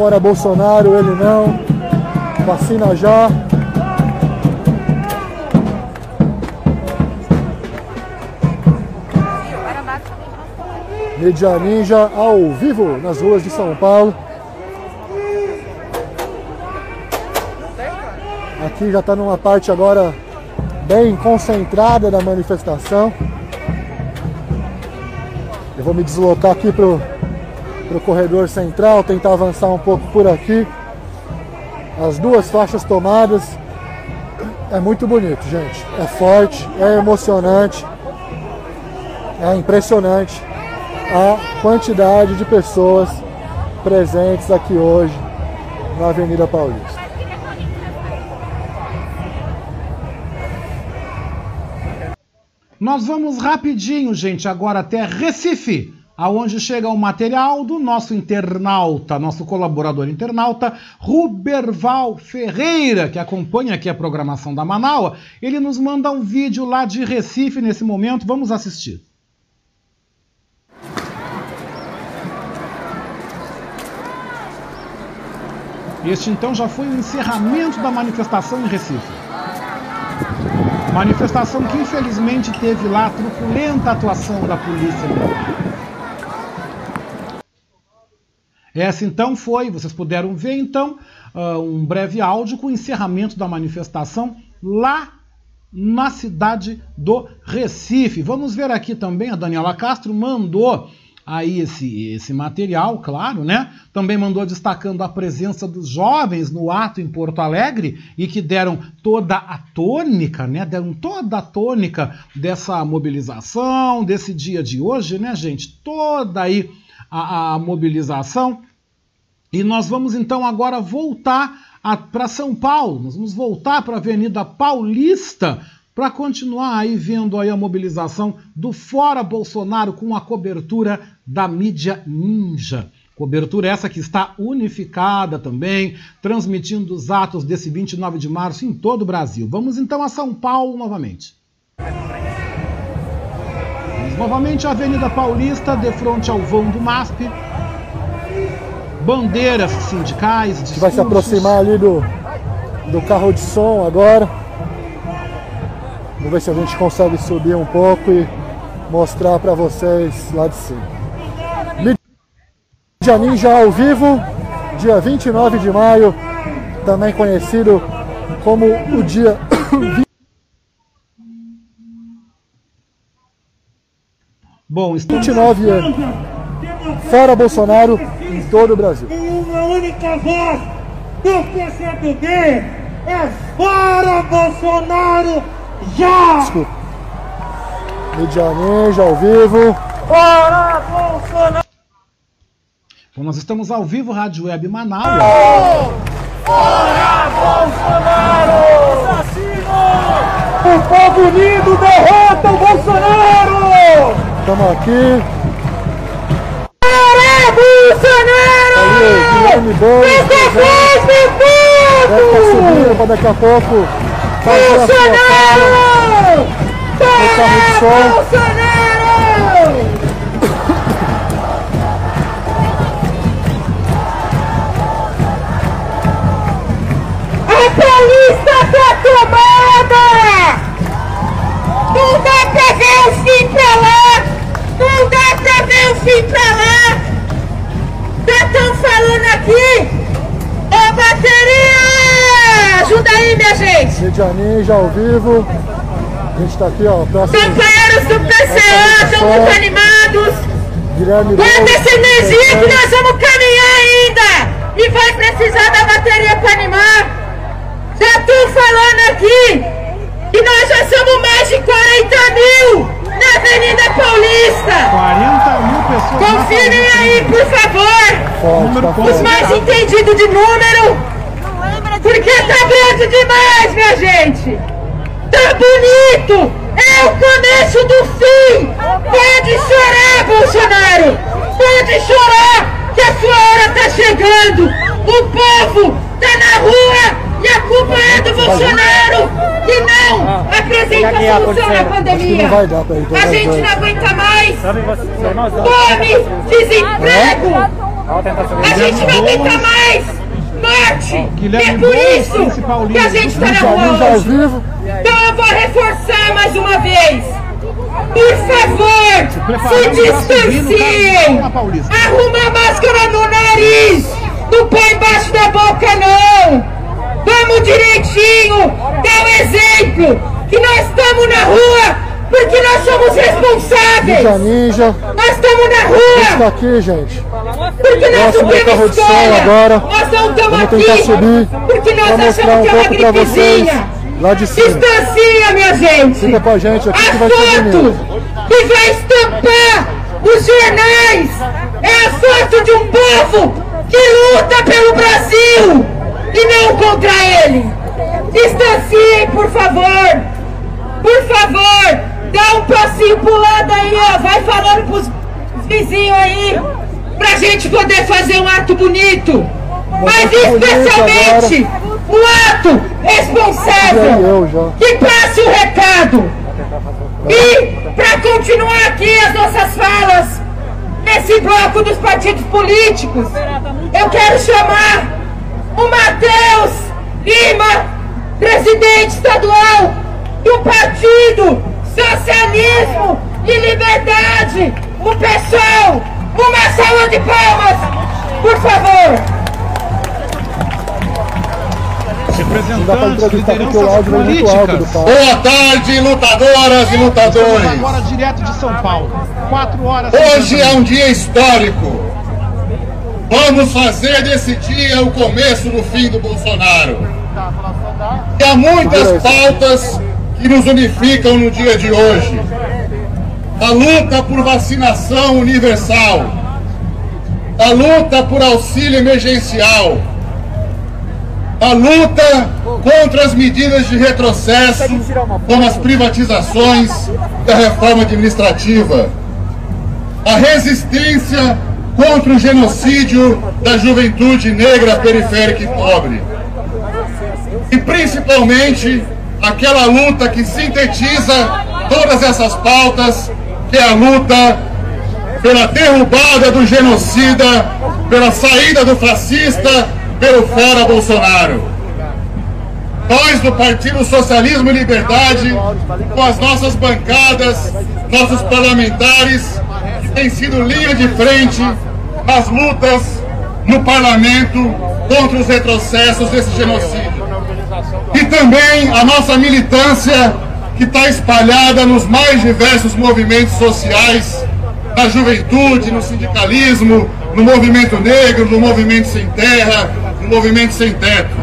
Fora Bolsonaro, ele não. Vacina já. Mídia Ninja ao vivo nas ruas de São Paulo. Aqui já está numa parte agora bem concentrada da manifestação. Eu vou me deslocar aqui para o corredor central, tentar avançar um pouco por aqui. As duas faixas tomadas. É muito bonito, gente. É forte, é emocionante, é impressionante a quantidade de pessoas presentes aqui hoje na Avenida Paulista. Nós vamos rapidinho, gente, agora até Recife, aonde chega o material do nosso internauta, nosso colaborador internauta, Ruberval Ferreira, que acompanha aqui a programação da Manaua. Ele nos manda um vídeo lá de Recife nesse momento. Vamos assistir. Este então já foi o encerramento da manifestação em Recife. Manifestação que infelizmente teve lá a truculenta atuação da polícia. Essa então foi, vocês puderam ver então, uh, um breve áudio com o encerramento da manifestação lá na cidade do Recife. Vamos ver aqui também, a Daniela Castro mandou aí esse, esse material, claro, né? Também mandou destacando a presença dos jovens no ato em Porto Alegre e que deram toda a tônica, né? Deram toda a tônica dessa mobilização, desse dia de hoje, né, gente? Toda aí a, a mobilização. E nós vamos então agora voltar para São Paulo. Nós vamos voltar para a Avenida Paulista para continuar aí vendo aí a mobilização do Fora Bolsonaro com a cobertura da mídia Ninja. Cobertura essa que está unificada também, transmitindo os atos desse 29 de março em todo o Brasil. Vamos então a São Paulo novamente. Novamente à Avenida Paulista, de frente ao vão do MASP. Bandeiras sindicais. A gente vai se aproximar ali do, do carro de som agora. Vamos ver se a gente consegue subir um pouco e mostrar para vocês lá de cima. Mídia Ninja ao vivo, dia 29 de maio, também conhecido como o dia Bom, 29 anos. Fora Bolsonaro em todo o Brasil. Uma única voz do PCdoB é fora Bolsonaro já! Desculpa. Mídia Ninja ao vivo. Fora Bolsonaro! Bom, nós estamos ao vivo, Rádio Web Manaus. Fora Bolsonaro! Assassino! O povo unido derrota o Bolsonaro! Estamos aqui. Fora Bolsonaro! Guilherme Boulos. Dessa vez, meu Deve estar povo! subindo para daqui a pouco. Bolsonaro! A Paulista tá tomada! Não dá pra ver o fim pra lá! Não dá pra ver o fim pra lá! Já estão falando aqui! Ô bateria! Ajuda aí, minha gente! Mídia Ninja ao vivo. A gente está aqui, ó, próximo. Companheiros do PCA, estão muito animados! Guilherme Guarda Boulos, essa energia que nós vamos caminhar ainda! E vai precisar da bateria para animar! Já estou falando aqui que nós já somos mais de 40 mil na Avenida Paulista! 40 mil pessoas. Confirmem aí, por favor! Forte, Os mais entendidos de número! Porque tá grande demais, minha gente! Tá bonito! É o começo do fim! Pode chorar, Bolsonaro! Pode chorar! Que a sua hora tá chegando! O povo tá na rua! E a culpa é do Bolsonaro! Que não apresenta solução na pandemia! A gente não aguenta mais! Fome! Desemprego! A gente não aguenta mais! Morte! É por isso que a gente está na rua hoje! Então eu vou reforçar mais uma vez! Por favor, se no distanciem! Paulista. Arruma a máscara no nariz! Não põe embaixo da boca, não! Vamos direitinho! Dá um exemplo! Que nós estamos na rua porque nós somos responsáveis! Mídia Ninja. Nós estamos na rua! está aqui, gente. Porque nós não carro de som agora. Nós não estamos Vamos aqui! subir Porque nós achamos que é uma vocês gripezinha! lá de cima. Distancia, minha gente! Fica com a gente aqui que A vai ser foto bonito. que vai estampar os jornais é a foto de um povo que luta pelo Brasil e não contra ele. Distanciem, por favor. Por favor, dá um passinho pro lado aí, ó. Vai falando pros vizinhos aí, pra gente poder fazer um ato bonito. Mas especialmente um ato responsável que passe o recado. E para continuar aqui as nossas falas nesse bloco dos partidos políticos, eu quero chamar o Matheus Lima, presidente estadual do Partido Socialismo e Liberdade, o pessoal, uma salva de palmas, por favor. Muito alto do palco. Boa tarde, lutadoras e Estamos lutadores. agora direto de São Paulo. Quatro horas. Hoje é um dia histórico. Vamos fazer desse dia o começo do fim do Bolsonaro. E há muitas pautas que nos unificam no dia de hoje. A luta por vacinação universal. A luta por auxílio emergencial. A luta contra as medidas de retrocesso, como as privatizações e a reforma administrativa. A resistência contra o genocídio da juventude negra, periférica e pobre. E principalmente aquela luta que sintetiza todas essas pautas, que é a luta pela derrubada do genocida, pela saída do fascista, pelo fora Bolsonaro. Nós do Partido Socialismo e Liberdade, com as nossas bancadas, nossos parlamentares, que têm sido linha de frente nas lutas no parlamento contra os retrocessos desse genocídio. E também a nossa militância que está espalhada nos mais diversos movimentos sociais, na juventude, no sindicalismo, no movimento negro, no movimento sem terra, no movimento sem teto.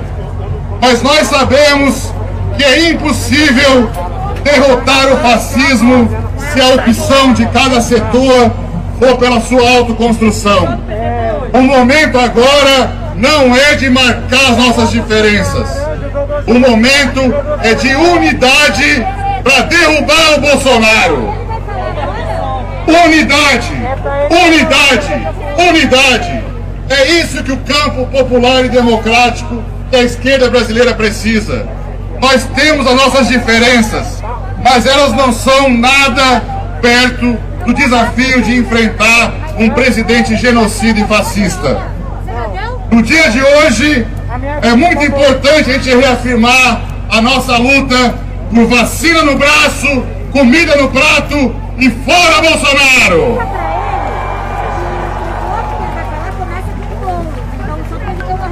Mas nós sabemos que é impossível derrotar o fascismo se a opção de cada setor for pela sua autoconstrução. O momento agora não é de marcar as nossas diferenças. O momento é de unidade para derrubar o Bolsonaro. Unidade, unidade, unidade. É isso que o campo popular e democrático que a esquerda brasileira precisa. Nós temos as nossas diferenças, mas elas não são nada perto do desafio de enfrentar um presidente genocida e fascista. No dia de hoje, é muito importante a gente reafirmar a nossa luta por vacina no braço, comida no prato e fora Bolsonaro!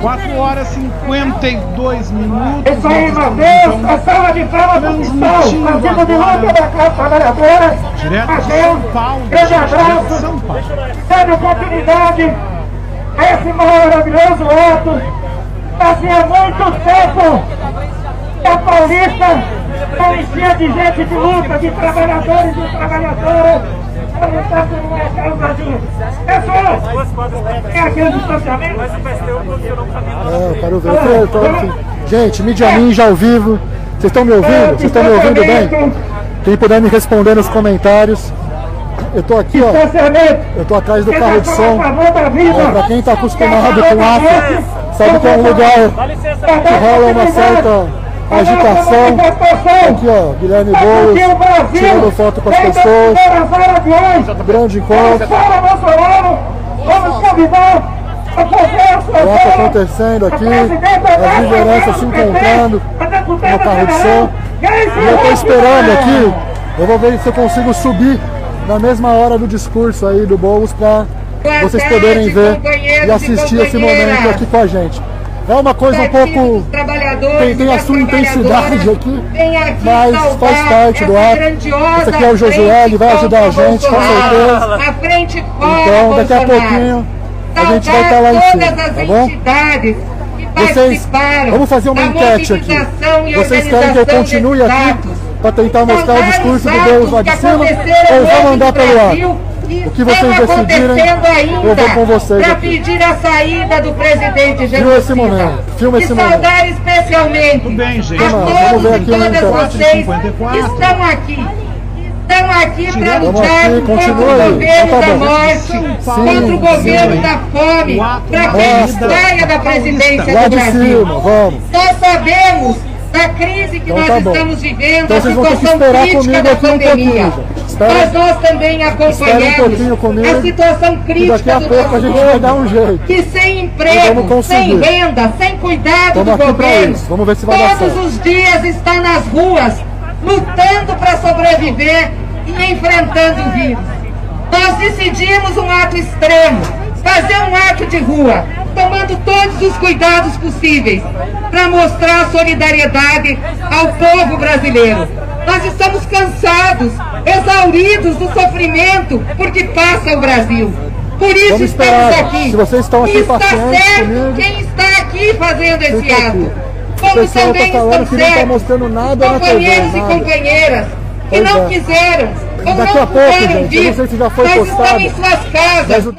4 horas e 52 minutos. Isso aí, Matheus, a sala de palmas do Pistão, partido de luta da classe trabalhadora. Direto de Matheus, São Paulo. grande de abraço, São Paulo. dando oportunidade a esse maravilhoso ato. Fazia muito tempo que a Paulista não enchia de gente de luta, de trabalhadores e trabalhadoras. Pessoal, é aquele distanciamento? É, eu quero ver. Eu tô- eu tô aqui. Gente, mídia ninja ao vivo. Vocês estão me ouvindo? Vocês estão me ouvindo bem? Quem puder me responder nos comentários. Eu tô aqui, ó. Eu tô atrás do carro de som. É, pra quem tá acostumado com AFA, sabe que é um lugar que rola uma certa agitação. Aqui, ó, Guilherme Boulos tirando foto com as pessoas. Grande encontro. Vamos convidar ato acontecendo aqui, as lideranças se encontrando no carro de som. E eu tô esperando aqui, eu vou ver se eu consigo subir na mesma hora do discurso aí do Boulos para vocês poderem ver e assistir esse momento aqui com a gente. É uma coisa um pouco. Tem, tem a sua intensidade aqui, mas faz parte do ato. Esse aqui é o Josué, ele vai ajudar a gente, com certeza. A frente fora, Então, daqui a pouquinho a gente vai estar lá em cima, tá bom? Vocês, vamos fazer uma enquete aqui. Vocês querem que eu continue aqui para tentar mostrar o discurso do Deus lá de cima ou vou mandar pelo ar? O que vocês decidirem, acontecendo ainda eu vou com vocês para pedir a saída do presidente Filma esse momento, filma esse e momento. saudar especialmente a Vamos lá, vamos todos ver e todas vocês que estão aqui. Estão aqui para lutar aqui, contra o governo Então tá da morte, Sim, contra o governo sim. da fome, para que ele saia da presidência Lá do Brasil. cima, vamos. Nós sabemos da crise que Então nós tá estamos vivendo, Então a situação crítica da um pandemia. Espera- Mas nós também um acompanhamos pouquinho comigo, a situação crítica do pouco nosso povo, dar um que sem emprego, sem renda, sem cuidado Estamos do governo. Vamos ver se vai dar todos certo. os dias está nas ruas, lutando para sobreviver e enfrentando o vírus. Nós decidimos um ato extremo, fazer um ato de rua, tomando todos os cuidados possíveis para mostrar solidariedade ao povo brasileiro. Nós estamos cansados, exauridos do sofrimento porque passa o Brasil. Por isso Vamos estamos esperar. aqui. Se vocês estão aqui está certo comigo, quem está aqui fazendo esse aqui. ato. Como pessoal também falando estão não certos nada na TV. companheiros e companheiras que Pois não é. quiseram ou Daqui não puderam vir, se mas postado, estão em suas casas,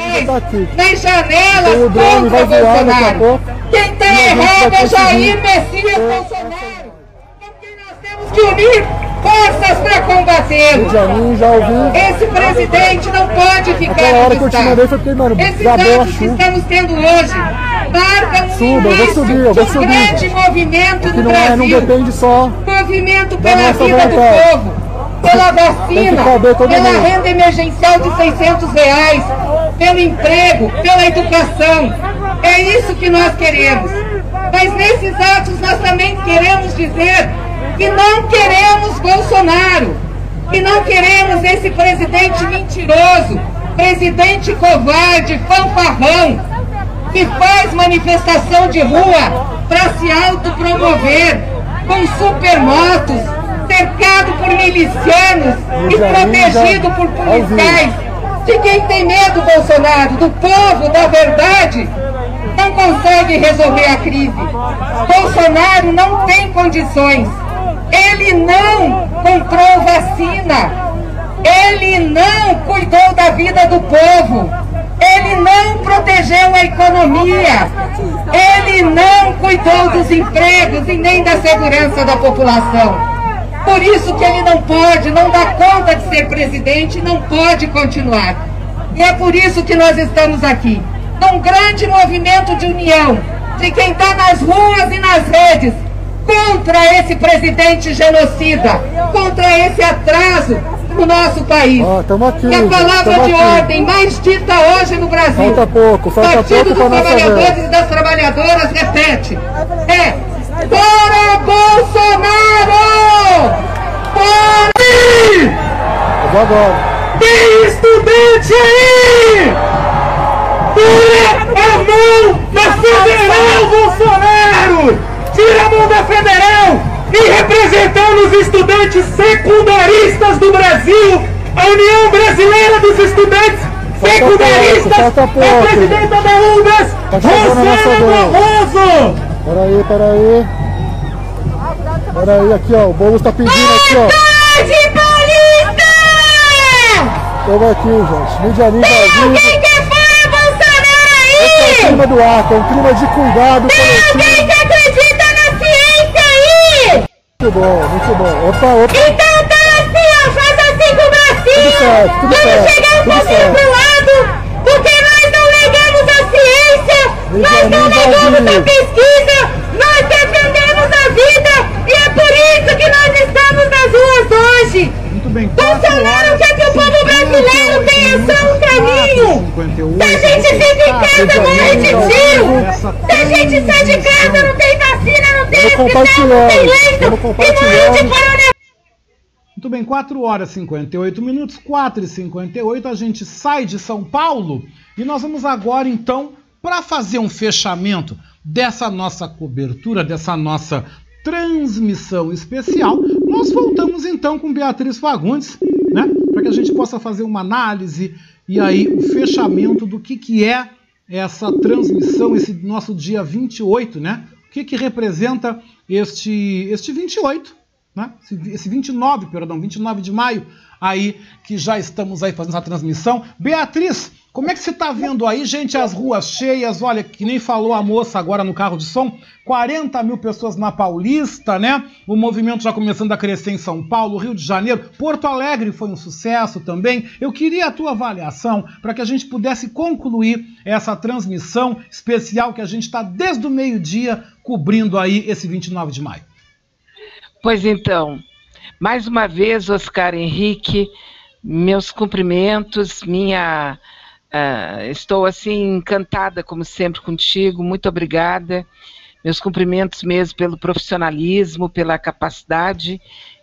o nas janelas Então o contra a Bolsonaro. Quem vai errado é. Jair Messias Bolsonaro. Porque nós temos que unir forças para combatê-lo. Esse presidente não pode ficar Aquela hora que eu te mandei foi porque, mano, Esses atos que estamos tendo hoje marcam o Suba, eu vou subir, eu vou de um subir. grande movimento no não, é, não Brasil. depende só Movimento pela vida do povo, pela Tem vacina, pela mundo. renda emergencial de 600 reais, pelo emprego, pela educação. É isso que nós queremos. Mas nesses atos nós também queremos dizer que não queremos Bolsonaro, que não queremos esse presidente mentiroso, presidente covarde, fanfarrão, que faz manifestação de rua para se autopromover com supermotos, cercado por milicianos e protegido por policiais. De quem tem medo, Bolsonaro? Do povo, da verdade? Não consegue resolver a crise. Bolsonaro não tem condições. Ele não comprou vacina. Ele não cuidou da vida do povo. Ele não protegeu a economia. Ele não cuidou dos empregos e nem da segurança da população. Por isso que ele não pode, não dá conta de ser presidente, não pode continuar. E é por isso que nós estamos aqui, num grande movimento de união, de quem está nas ruas e nas redes, contra esse presidente genocida, contra esse atraso no nosso país. aqui, e a palavra de aqui. ordem mais dita hoje no Brasil. Falta pouco, falta Partido pouco dos Trabalhadores e das Trabalhadoras repete. É Fora Bolsonaro! Vou agora. Tem estudante aí! Tira a mão da Federal, Bolsonaro! Tira a mão da Federal! E representando os estudantes secundaristas do Brasil, a União Brasileira dos Estudantes Secundaristas, a presidenta da UBS, Tá chegando a nossa Rosana vez. Barroso! Peraí, peraí. Peraí, aqui ó, o Boulos tá pedindo aqui ó. Tarde, Paulista! Tamo aqui, gente. Midianinho Tem Brasil. alguém que é Bolsonaro Esse é o aí? clima do ato, é um clima de cuidado Tem alguém que acredita na ciência aí? Muito bom, muito bom. Opa, opa. Então tá assim, ó, faz assim com o bracinho. Tudo certo, tudo Vamos certo, chegar um tudo pouquinho certo. pro lado, porque nós não negamos a ciência, nós não negamos a Brasil. pesquisa, nós defendemos a vida e é por isso que nós estamos nas ruas hoje. Muito bem, Bolsonaro quer que o povo brasileiro tenha só um caminho. Se a gente fica em casa, morre de tiro. Se a gente sai de casa, não tem vacina, não tem hospital, não tem leito. E morre de coronavírus. Muito bem, 4 horas e 58 minutos, 4 e 58 a gente sai de São Paulo e nós vamos agora então para fazer um fechamento dessa nossa cobertura, dessa nossa transmissão especial. Nós voltamos então com Beatriz Fagundes, né, para que a gente possa fazer uma análise e aí o fechamento do que, que é essa transmissão, esse nosso dia 28, né? O que, que representa este, este 28, né? Esse, esse 29, perdão, 29 de maio, aí que já estamos aí fazendo essa transmissão. Beatriz, como é que você está vendo aí, gente, as ruas cheias? Olha, que nem falou a moça agora no carro de som, 40 mil pessoas na Paulista, né? O movimento já começando a crescer em São Paulo, Rio de Janeiro, Porto Alegre foi um sucesso também. Eu queria a tua avaliação para que a gente pudesse concluir essa transmissão especial que a gente está desde o meio-dia cobrindo aí esse 29 de maio. Pois então, mais uma vez, Oscar Henrique, meus cumprimentos, minha. Ah, estou assim encantada, como sempre, contigo, muito obrigada. Meus cumprimentos mesmo pelo profissionalismo, pela capacidade,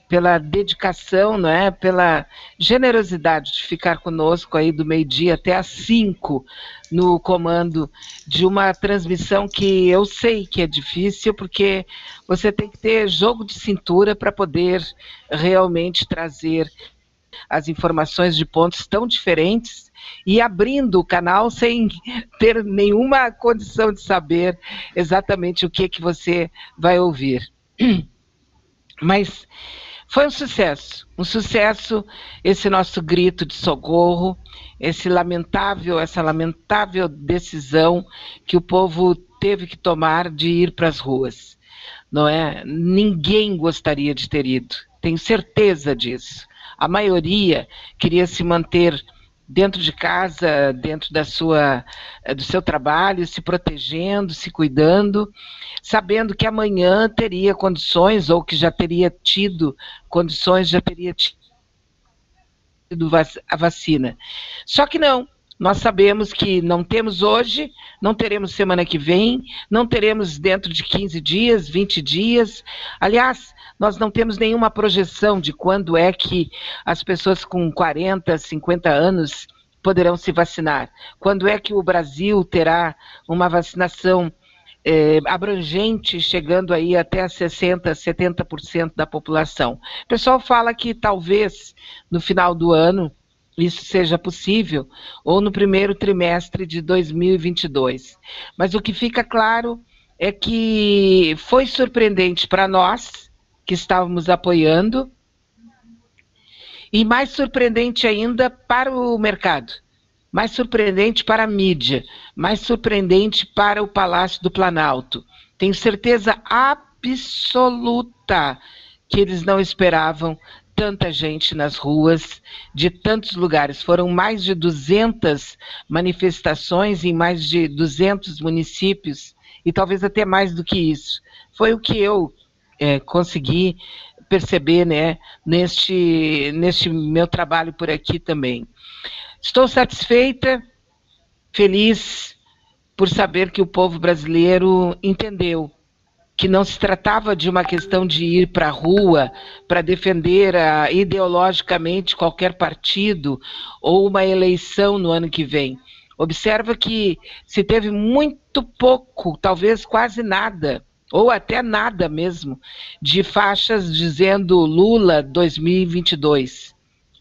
pela dedicação, não é? Pela generosidade de ficar conosco aí do meio-dia até às cinco no comando de uma transmissão que eu sei que é difícil, porque você tem que ter jogo de cintura para poder realmente trazer as informações de pontos tão diferentes e abrindo o canal sem ter nenhuma condição de saber exatamente o que que você vai ouvir. Mas foi um sucesso, um sucesso esse nosso grito de socorro, esse lamentável, essa lamentável decisão que o povo teve que tomar de ir para as ruas. Não é? Ninguém gostaria de ter ido. Tenho certeza disso. A maioria queria se manter dentro de casa, dentro da sua, do seu trabalho, se protegendo, se cuidando, sabendo que amanhã teria condições, ou que já teria tido condições, já teria tido a vacina. Só que não. Nós sabemos que não temos hoje, não teremos semana que vem, não teremos dentro de 15 dias, 20 dias. Aliás, nós não temos nenhuma projeção de quando é que as pessoas com 40, 50 anos poderão se vacinar. Quando é que o Brasil terá uma vacinação é, abrangente, chegando aí até 60%, 70% da população. O pessoal fala que talvez no final do ano isso seja possível, ou no primeiro trimestre de 2022. Mas o que fica claro é que foi surpreendente para nós, que estávamos apoiando, e mais surpreendente ainda para o mercado mais surpreendente para a mídia, mais surpreendente para o Palácio do Planalto. Tenho certeza absoluta que eles não esperavam tanta gente nas ruas de tantos lugares. Foram mais de 200 manifestações em mais de 200 municípios e talvez até mais do que isso. Foi o que eu é, consegui perceber né, neste, neste meu trabalho por aqui também. Estou satisfeita, feliz por saber que o povo brasileiro entendeu que não se tratava de uma questão de ir para a rua para defender uh, ideologicamente qualquer partido ou uma eleição no ano que vem. Observa que se teve muito pouco, talvez quase nada, ou até nada mesmo, de faixas dizendo Lula 2022.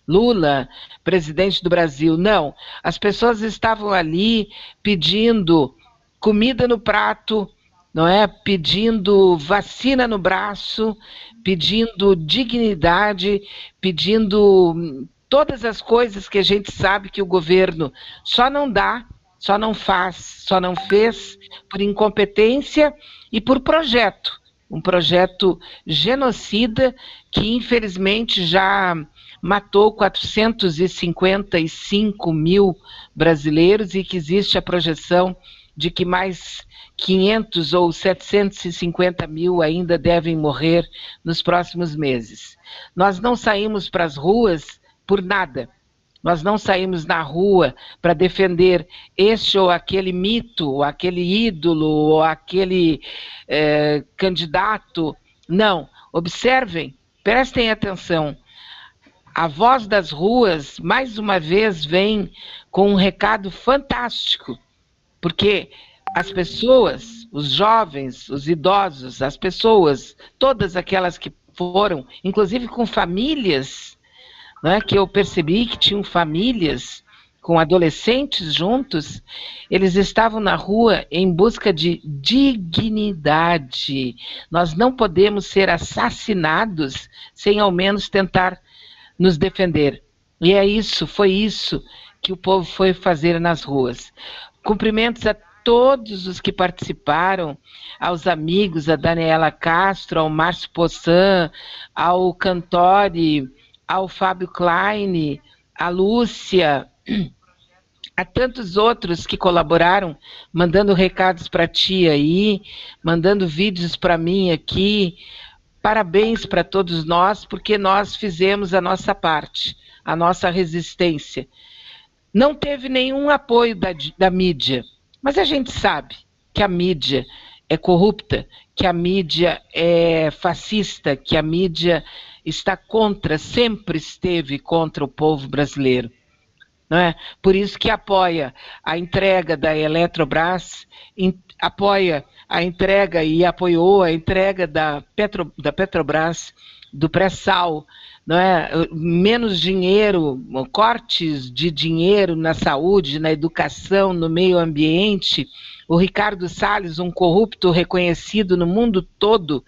Lula, presidente do Brasil. Não, as pessoas estavam ali pedindo comida no prato, não é? Pedindo vacina no braço, pedindo dignidade, pedindo todas as coisas que a gente sabe que o governo só não dá, só não faz, só não fez por incompetência e por projeto. Um projeto genocida que, infelizmente, já matou 455 mil brasileiros e que existe a projeção de que mais 500 ou 750 mil ainda devem morrer nos próximos meses. Nós não saímos para as ruas por nada. Nós não saímos na rua para defender este ou aquele mito, ou aquele ídolo, ou aquele eh, candidato. Não. Observem, prestem atenção. A Voz das Ruas, mais uma vez, vem com um recado fantástico, porque as pessoas, os jovens, os idosos, as pessoas, todas aquelas que foram, inclusive com famílias, né, que eu percebi que tinham famílias com adolescentes juntos, eles estavam na rua em busca de dignidade. Nós não podemos ser assassinados sem ao menos tentar nos defender. E é isso, foi isso que o povo foi fazer nas ruas. Cumprimentos a todos os que participaram, aos amigos, a Daniela Castro, ao Márcio Poçan, ao Cantori, ao Fábio Klein, a Lúcia, a tantos outros que colaboraram, mandando recados para ti aí, mandando vídeos para mim aqui, Parabéns para todos nós, porque nós fizemos a nossa parte, a nossa resistência. Não teve nenhum apoio da, da mídia, mas a gente sabe que a mídia é corrupta, que a mídia é fascista, que a mídia está contra, sempre esteve contra o povo brasileiro. Não é? Por isso que apoia a entrega da Eletrobras, apoia a entrega e apoiou a entrega da, Petro, da Petrobras, do pré-sal, não é? menos dinheiro, cortes de dinheiro na saúde, na educação, no meio ambiente. O Ricardo Salles, um corrupto reconhecido no mundo todo,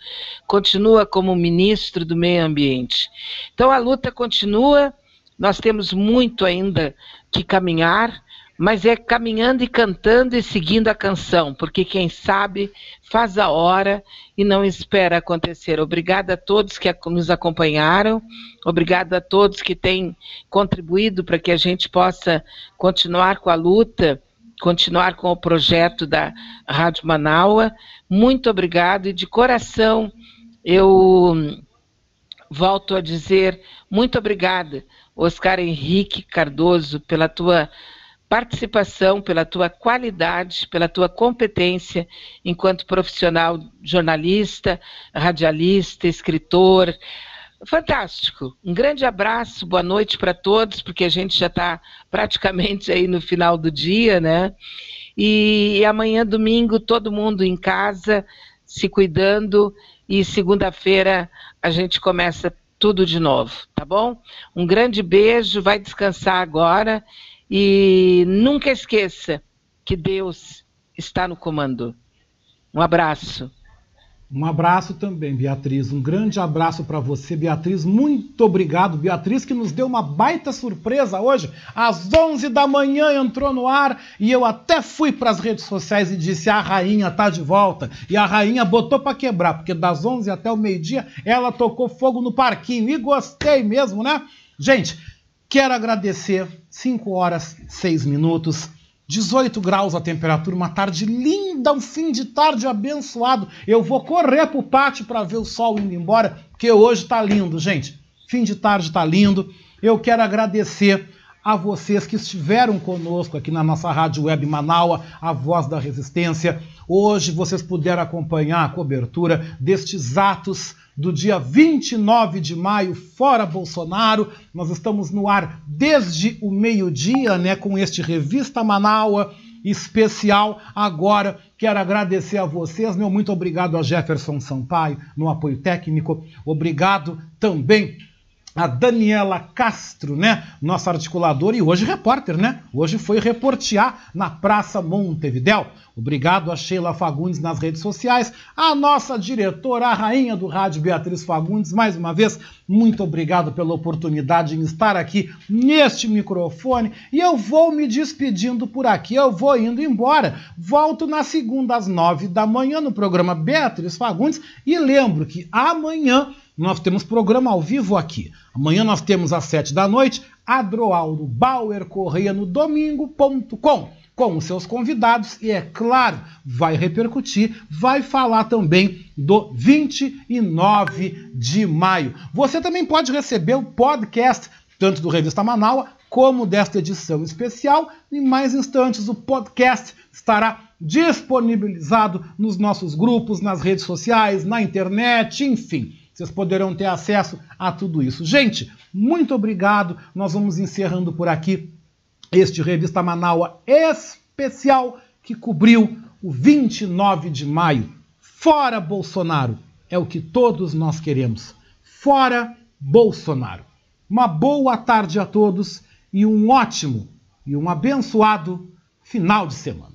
continua como ministro do meio ambiente. Então a luta continua, nós temos muito ainda que caminhar, mas é caminhando e cantando e seguindo a canção, porque quem sabe faz a hora e não espera acontecer. Obrigada a todos que nos acompanharam, obrigada a todos que têm contribuído para que a gente possa continuar com a luta, continuar com o projeto da Rádio Manaua. Muito obrigado e de coração eu volto a dizer muito obrigada, Oscar Henrique Cardoso, pela tua participação, pela tua qualidade, pela tua competência enquanto profissional jornalista, radialista, escritor. Fantástico. Um grande abraço, boa noite para todos, porque a gente já está praticamente aí no final do dia, né? E, e amanhã, domingo, todo mundo em casa, se cuidando, e segunda-feira a gente começa tudo de novo, tá bom? Um grande beijo, vai descansar agora e nunca esqueça que Deus está no comando. Um abraço. Um abraço também, Beatriz. Um grande abraço para você, Beatriz. Muito obrigado, Beatriz, que nos deu uma baita surpresa hoje. Às 11 da manhã entrou no ar e eu até fui para as redes sociais e disse: "A rainha tá de volta". E a rainha botou para quebrar, porque das 11 até o meio-dia ela tocou fogo no parquinho e gostei mesmo, né? Gente, Quero agradecer, 5 horas 6 minutos, 18 graus a temperatura, uma tarde linda, um fim de tarde abençoado. Eu vou correr pro pátio para ver o sol indo embora, porque hoje tá lindo, gente. Fim de tarde tá lindo. Eu quero agradecer a vocês que estiveram conosco aqui na nossa rádio web Manaua, a voz da resistência. Hoje vocês puderam acompanhar a cobertura destes atos do dia 29 de maio, fora Bolsonaro. Nós estamos no ar desde o meio-dia, né, com este Revista Manaua especial. Agora quero agradecer a vocês, meu muito obrigado a Jefferson Sampaio no apoio técnico. Obrigado também a Daniela Castro, né? Nossa articuladora e hoje repórter, né? Hoje foi reportear na Praça Montevidéu. Obrigado a Sheila Fagundes nas redes sociais, a nossa diretora, a rainha do rádio Beatriz Fagundes, mais uma vez, muito obrigado pela oportunidade em estar aqui neste microfone e eu vou me despedindo por aqui, eu vou indo embora. Volto na segunda às nove da manhã no programa Beatriz Fagundes e lembro que amanhã nós temos programa ao vivo aqui. Amanhã nós temos às sete da noite Adroaldo Bauer Correia no domingo.com com os seus convidados e, é claro, vai repercutir, vai falar também do 29 de maio. Você também pode receber o podcast, tanto do Revista Manaua como desta edição especial. Em mais instantes, o podcast estará disponibilizado nos nossos grupos, nas redes sociais, na internet, enfim. Vocês poderão ter acesso a tudo isso. Gente, muito obrigado. Nós vamos encerrando por aqui este Revista Manaua especial que cobriu o 29 de maio. Fora Bolsonaro! É o que todos nós queremos. Fora Bolsonaro! Uma boa tarde a todos e um ótimo e um abençoado final de semana.